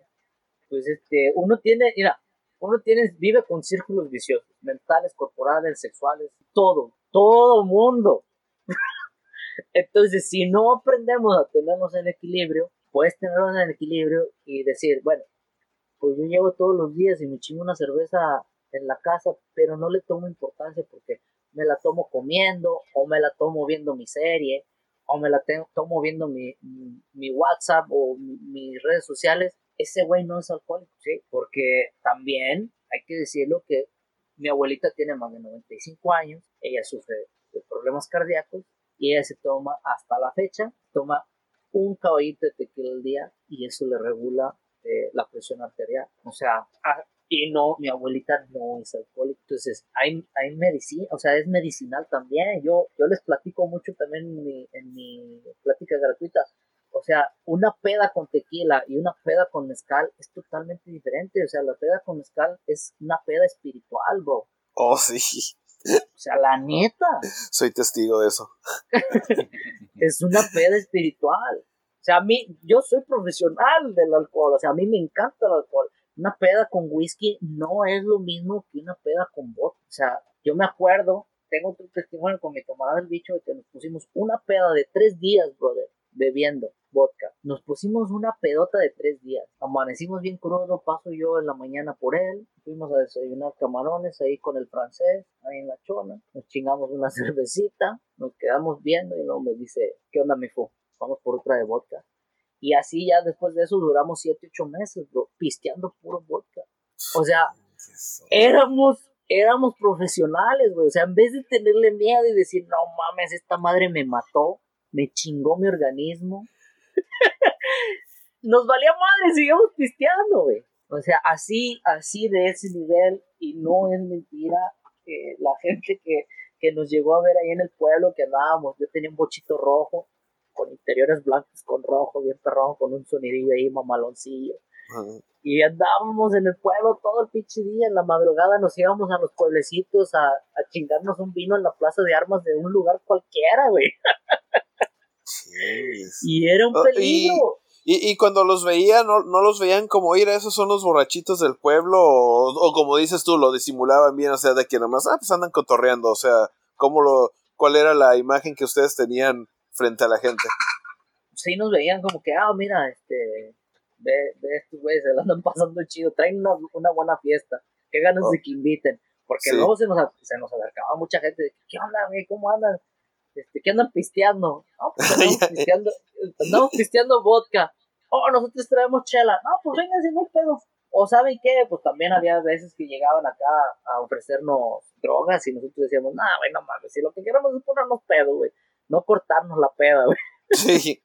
pues este, uno tiene, mira, uno tiene, vive con círculos viciosos, mentales, corporales, sexuales, todo, todo mundo. (laughs) Entonces, si no aprendemos a tenernos en equilibrio, puedes tenernos en equilibrio y decir, bueno, pues yo llevo todos los días y me chingo una cerveza en la casa, pero no le tomo importancia porque me la tomo comiendo o me la tomo viendo mi serie o me la tomo viendo mi, mi, WhatsApp o mis redes sociales, ese güey no es alcohólico, ¿sí? Porque también hay que decirlo que mi abuelita tiene más de 95 años, ella sufre de problemas cardíacos y ella se toma hasta la fecha, toma un caballito de tequila al día y eso le regula eh, la presión arterial. O sea, y no, mi abuelita no es alcohólica. Entonces, hay, hay medicina, o sea, es medicinal también. Yo, yo les platico mucho también en mi, en mi plática gratuita. O sea, una peda con tequila y una peda con mezcal es totalmente diferente. O sea, la peda con mezcal es una peda espiritual, bro. Oh, sí. O sea, la neta. Soy testigo de eso. (laughs) es una peda espiritual. O sea, a mí, yo soy profesional del alcohol. O sea, a mí me encanta el alcohol. Una peda con whisky no es lo mismo que una peda con vodka. O sea, yo me acuerdo, tengo otro testimonio con mi camarada del bicho de que nos pusimos una peda de tres días, brother, bebiendo vodka. Nos pusimos una pedota de tres días. Amanecimos bien crudo, paso yo en la mañana por él. Fuimos a desayunar camarones ahí con el francés, ahí en la chona. Nos chingamos una (laughs) cervecita, nos quedamos viendo y luego me dice, ¿qué onda, mi fu? Vamos por otra de vodka. Y así ya después de eso duramos 7, 8 meses, bro, pisteando puro vodka. O sea, éramos, éramos profesionales, güey. O sea, en vez de tenerle miedo y decir, no mames, esta madre me mató, me chingó mi organismo, (laughs) nos valía madre, sigamos pisteando, güey. O sea, así, así de ese nivel, y no es mentira, que la gente que, que nos llegó a ver ahí en el pueblo que andábamos, yo tenía un bochito rojo, con interiores blancos con rojo, bien perrón, con un sonidillo ahí mamaloncillo. Y andábamos en el pueblo todo el pinche día, en la madrugada nos íbamos a los pueblecitos a, a chingarnos un vino en la plaza de armas de un lugar cualquiera, güey. Y era un oh, peligro. Y, y, cuando los veían, no, no, los veían como, ir esos son los borrachitos del pueblo, o, como dices tú, lo disimulaban bien, o sea, de que nomás, ah, pues andan cotorreando, o sea, ¿cómo lo, ¿cuál era la imagen que ustedes tenían frente a la gente? Sí, nos veían como que, ah, mira, este, ve, ve estos güeyes, se lo andan pasando chido, traen una, una buena fiesta, qué ganas de oh. que inviten, porque luego se nos, se nos acercaba mucha gente, de, ¿qué onda, güey? ¿Cómo andan? este, ¿qué andan pisteando? No, pues (laughs) andamos pisteando, andamos pisteando vodka. Oh, nosotros traemos chela. No, pues vengan si no hay pedo. O saben qué, pues también había veces que llegaban acá a ofrecernos drogas y nosotros decíamos, nah, güey, no mames, si lo que queremos es ponernos pedo, güey. No cortarnos la peda, güey. Sí.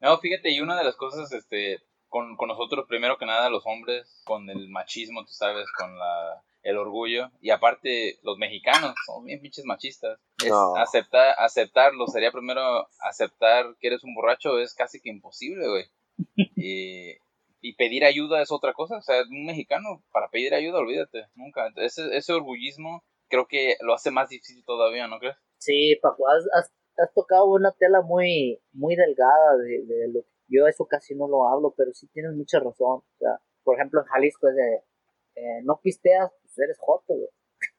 No, fíjate, y una de las cosas, este, con, con nosotros, primero que nada, los hombres, con el machismo, tú sabes, con la el orgullo. Y aparte, los mexicanos son bien pinches machistas. Es aceptar, aceptarlo. Sería primero aceptar que eres un borracho, es casi que imposible, güey. y, pedir ayuda es otra cosa. O sea, un mexicano, para pedir ayuda, olvídate, nunca. Ese, ese orgullismo creo que lo hace más difícil todavía, ¿no crees? Sí, Paco, has, has, tocado una tela muy, muy delgada de, de lo yo eso casi no lo hablo, pero sí tienes mucha razón. O sea, por ejemplo, en Jalisco es de, eh, no pisteas, pues eres joto, güey.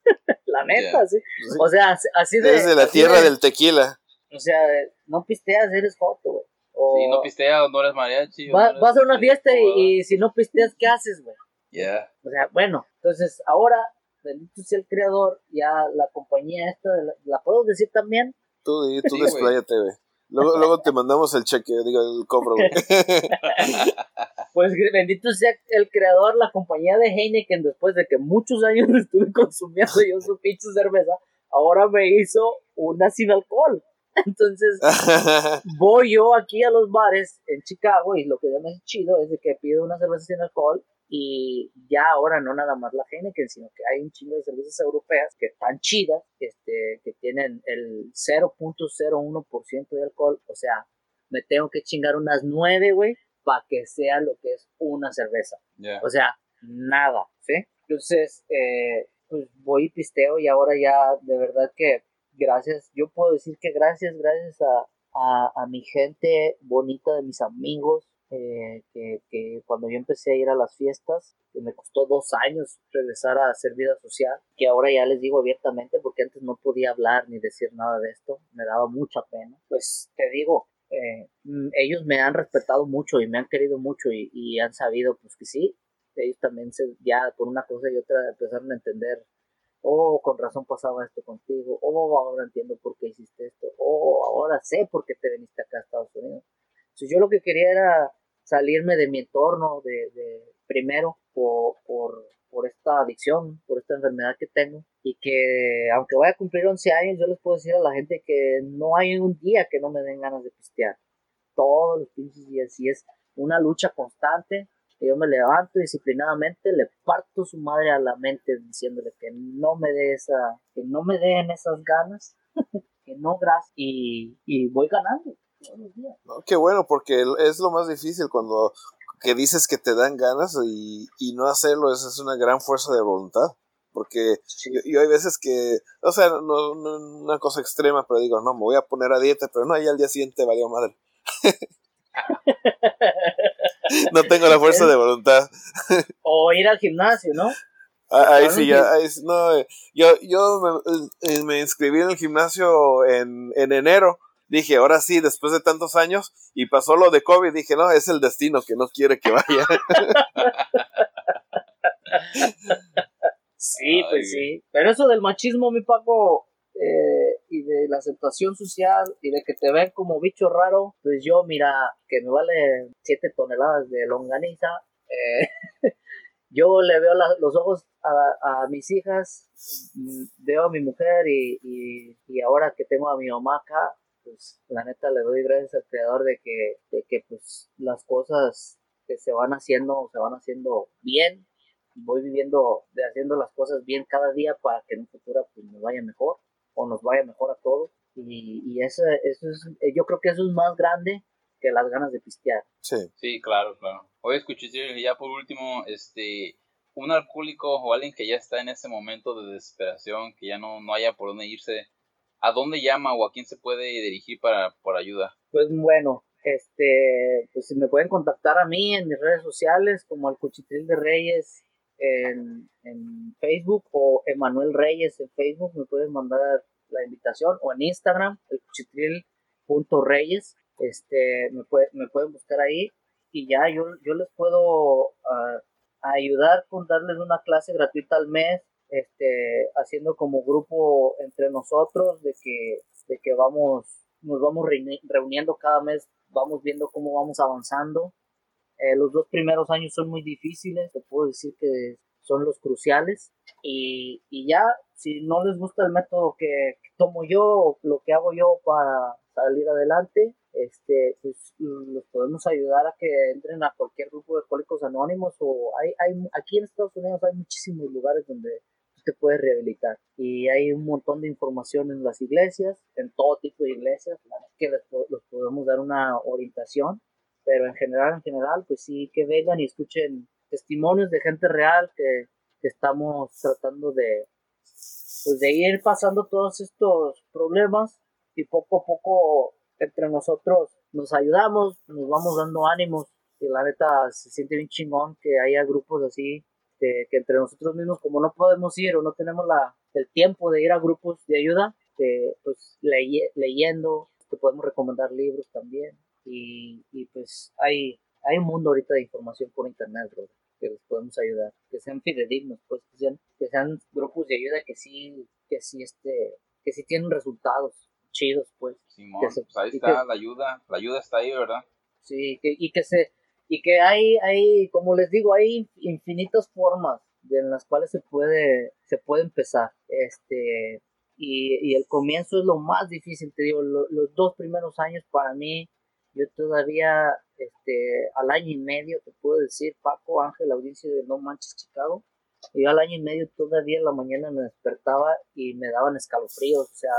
(laughs) la neta, sí. O sea, así de. Desde la tierra del tequila. O sea, no pisteas, eres joto, güey. si no pisteas, no eres mariachi. vas a una fiesta y, si no pisteas, ¿qué haces, güey? Ya. O sea, bueno, entonces ahora, bendito sea el creador, ya la compañía esta, la, puedo decir también? Tú, tú sí, despláyate, güey. Luego, luego te mandamos el cheque, digo, el cobro, güey. (laughs) Pues bendito sea el creador, la compañía de Heineken, después de que muchos años (laughs) estuve consumiendo yo su pinche cerveza, ahora me hizo una sin alcohol. Entonces, voy yo aquí a los bares en Chicago y lo que ya me hace chido es de que pido una cerveza sin alcohol y ya ahora no nada más la Heineken, sino que hay un chingo de cervezas europeas que están chidas, este, que tienen el 0.01% de alcohol, o sea, me tengo que chingar unas nueve, güey, para que sea lo que es una cerveza. O sea, nada, ¿sí? Entonces, eh, pues voy y pisteo y ahora ya de verdad que gracias, yo puedo decir que gracias, gracias a, a, mi gente bonita, de mis amigos, eh, que, que, cuando yo empecé a ir a las fiestas, que me costó dos años regresar a hacer vida social, que ahora ya les digo abiertamente porque antes no podía hablar ni decir nada de esto, me daba mucha pena. Pues te digo, eh, mm, ellos me han respetado mucho y me han querido mucho y, y han sabido pues que sí, ellos también se, ya por una cosa y otra empezaron a entender oh, con razón pasaba esto contigo, oh, ahora entiendo por qué hiciste esto, oh, ahora sé por qué te viniste acá a Estados Unidos. Entonces yo lo que quería era salirme de mi entorno, de, primero, por, por, por, esta adicción, por esta enfermedad que tengo, y que aunque vaya a cumplir 11 años, yo les puedo decir a la gente que no hay un día que no me den ganas de pistear. Todos los pinches días, y es una lucha constante, que yo me levanto disciplinadamente, le parto su madre a la mente diciéndole que no me dé esa, que no me den esas ganas, (laughs) que no gracias, y, y voy ganando todos los días. No, qué bueno, porque es lo más difícil cuando que dices que te dan ganas y, y no hacerlo, es, es una gran fuerza de voluntad. Porque yo, hay veces que, o sea, no, no, una cosa extrema, pero digo, no, me voy a poner a dieta, pero no, ahí al día siguiente valió madre. (laughs) no tengo la fuerza de voluntad. o ir al gimnasio, ¿no? Ah, ahí sí, ya, no, yo, yo me, eh, me, inscribí en el gimnasio en, en enero. Dije, ahora sí, después de tantos años, y pasó lo de COVID, dije, no, es el destino que no quiere que vaya. (laughs) sí, pues sí. Pero eso del machismo, mi Paco, eh, y de la aceptación social y de que te ven como bicho raro, pues yo, mira, que me vale 7 toneladas de longaniza, eh, (laughs) yo le veo los ojos a, mis hijas, veo a mi mujer y, y, ahora que tengo a mi mamá acá, pues la neta le doy gracias al creador de que, de que pues las cosas que se van haciendo, se van haciendo bien, voy viviendo haciendo las cosas bien cada día para que en un futuro pues me vaya mejor o nos vaya mejor a todos. Y, y eso, eso es, eh, yo creo que eso es más grande que las ganas de pistear. Sí. Sí, claro, claro. Hoy escuché ya por último, este, un alcohólico o alguien que ya está en ese momento de desesperación, que ya no, no haya por dónde irse, ¿a dónde llama o a quién se puede dirigir para por ayuda? Pues bueno, este, pues me pueden contactar a mí en mis redes sociales como el Cuchitril de Reyes en, Facebook o Emanuel Reyes en Facebook, me pueden mandar la invitación o en Instagram, el cuchitril.reyes, este, me, puede, me pueden buscar ahí y ya yo, yo les puedo uh, ayudar con darles una clase gratuita al mes, este, haciendo como grupo entre nosotros de que, de que vamos, nos vamos reuniendo cada mes, vamos viendo cómo vamos avanzando eh, los dos primeros años son muy difíciles, te puedo decir que son los cruciales. Y, y ya, si no les gusta el método que, tomo yo, lo que hago yo para salir adelante, este, pues los podemos ayudar a que entren a cualquier grupo de alcohólicos anónimos o hay, hay, aquí en Estados Unidos hay muchísimos lugares donde te puedes rehabilitar y hay un montón de información en las iglesias, en todo tipo de iglesias, que les, les podemos dar una orientación pero en general, en general, pues sí, que vengan y escuchen testimonios de gente real que, estamos tratando de, pues de ir pasando todos estos problemas y poco a poco entre nosotros nos ayudamos, nos vamos dando ánimos y la neta se siente bien chingón que haya grupos así que, entre nosotros mismos como no podemos ir o no tenemos la, el tiempo de ir a grupos de ayuda, pues leyendo, te podemos recomendar libros también y, y pues hay, hay un mundo ahorita de información por internet, bro, que les podemos ayudar, que sean fidedignos, pues, que sean, que sean grupos de ayuda que sí, que sí, este, que sí tienen resultados chidos, pues. Simón, pues ahí está la ayuda, la ayuda está ahí, ¿verdad? Sí, que, y que se, y que hay, hay, como les digo, hay infinitas formas en las cuales se puede, se puede empezar, este, y, y el comienzo es lo más difícil, te digo, los dos primeros años para mí yo todavía, este, al año y medio, te puedo decir, Paco, Ángel, audiencia de No Manches Chicago, yo al año y medio todavía en la mañana me despertaba y me daban escalofríos, o sea,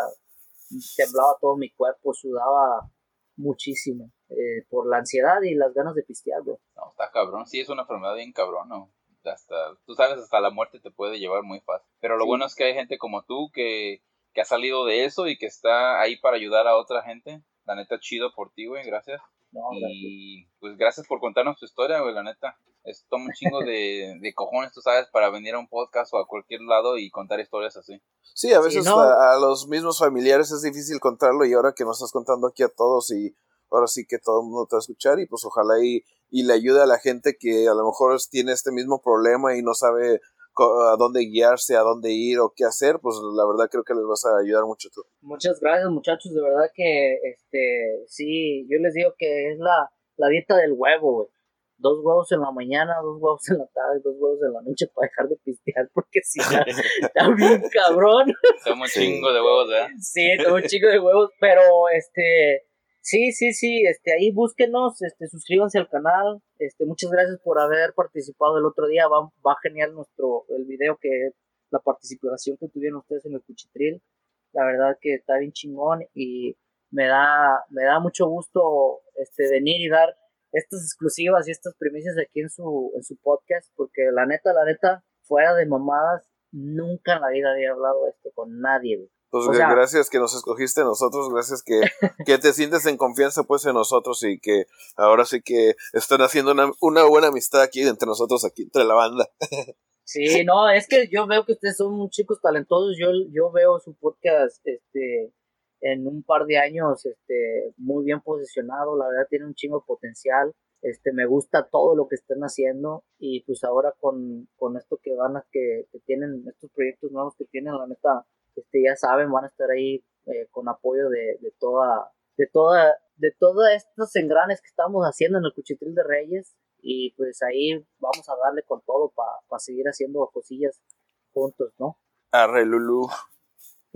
temblaba todo mi cuerpo, sudaba muchísimo eh, por la ansiedad y las ganas de pistear, No, está cabrón, sí, es una enfermedad bien cabrón, ¿no? hasta, tú sabes, hasta la muerte te puede llevar muy fácil. Pero lo bueno es que hay gente como tú que, que ha salido de eso y que está ahí para ayudar a otra gente. La neta, chido por ti, güey, gracias. y pues gracias por contarnos tu historia, güey, la neta. Es todo un chingo de, (laughs) de, cojones, tú sabes, para venir a un podcast o a cualquier lado y contar historias así. Sí, a veces a, a, los mismos familiares es difícil contarlo y ahora que nos estás contando aquí a todos y ahora sí que todo el mundo te va a escuchar y pues ojalá y, y le ayude a la gente que a lo mejor tiene este mismo problema y no sabe a dónde guiarse, a dónde ir o qué hacer, pues la verdad creo que les vas a ayudar mucho tú. Muchas gracias muchachos, de verdad que este sí, yo les digo que es la, la dieta del huevo, güey. Dos huevos en la mañana, dos huevos en la tarde, dos huevos en la noche para dejar de pistear, (laughs) porque si no, (laughs) está bien cabrón. Toma un chingo de huevos, ¿verdad? Sí, toma un chingo de huevos, pero este, Sí, sí, sí, este, ahí búsquenos, este, suscríbanse al canal, este, muchas gracias por haber participado el otro día, va, va genial nuestro, el video que, la participación que tuvieron ustedes en el Cuchitril, la verdad que está bien chingón y me da, me da mucho gusto, este, venir y dar estas exclusivas y estas primicias aquí en su, en su podcast, porque la neta, la neta, fuera de mamadas, nunca en la vida había hablado esto con nadie, pues gracias que nos escogiste nosotros, gracias que, (laughs) que te sientes en confianza pues en nosotros y que ahora sí que están haciendo una, una buena amistad aquí entre nosotros, aquí entre la banda. (laughs) Sí, no, es que yo veo que ustedes son chicos talentosos, yo, yo veo su podcast este en un par de años este muy bien posicionado, la verdad tiene un chingo de potencial. Este, me gusta todo lo que están haciendo y pues ahora con, con esto que van a, que, que tienen, estos proyectos nuevos que tienen, la neta, este, ya saben, van a estar ahí eh, con apoyo de, de, toda, de toda, de todas estos engranes que estamos haciendo en el Cuchitril de Reyes y pues ahí vamos a darle con todo para seguir haciendo cosillas juntos, ¿no? Arre Lulu.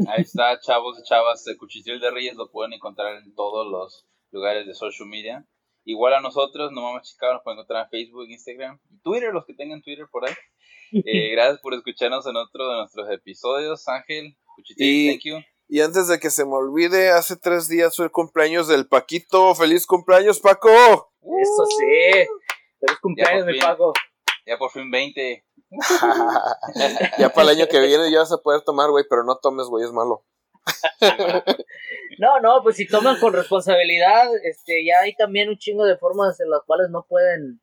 Ahí está, chavos y chavas, el Cuchitril de Reyes lo pueden encontrar en todos los lugares de social media. Igual a nosotros, no vamos Chicago, nos pueden encontrar en Facebook, Instagram y Twitter, los que tengan Twitter por ahí. (laughs) Eh, gracias por escucharnos en otro de nuestros episodios, Ángel. Y, antes de que se me olvide, hace tres días fue el cumpleaños del Paquito. ¡Feliz cumpleaños, Paco! Eso sí. Feliz cumpleaños, mi Paco. Ya por fin 20. (laughs) ya para el año que viene ya vas a poder tomar, güey, pero no tomes, güey, es malo. no, no, pues si toman con responsabilidad, este, ya hay también un chingo de formas en las cuales no pueden,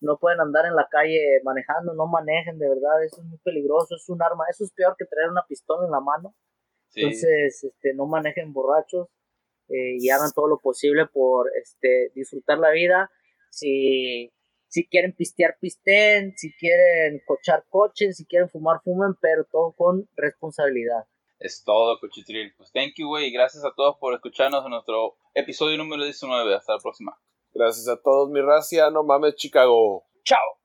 no pueden andar en la calle manejando, no manejen, de verdad, eso es muy peligroso, es un arma, eso es peor que traer una pistola en la mano. Entonces, este, no manejen borrachos eh, y hagan todo lo posible por este, disfrutar la vida. Si, si quieren pistear, pisten, si quieren cochar, cochen, si quieren fumar, fumen, pero todo con responsabilidad. Es todo, Cochitril. Pues thank you, güey. Gracias a todos por escucharnos en nuestro episodio número 19. Hasta la próxima. Gracias a todos, mi racia. No mames, Chicago. Chao.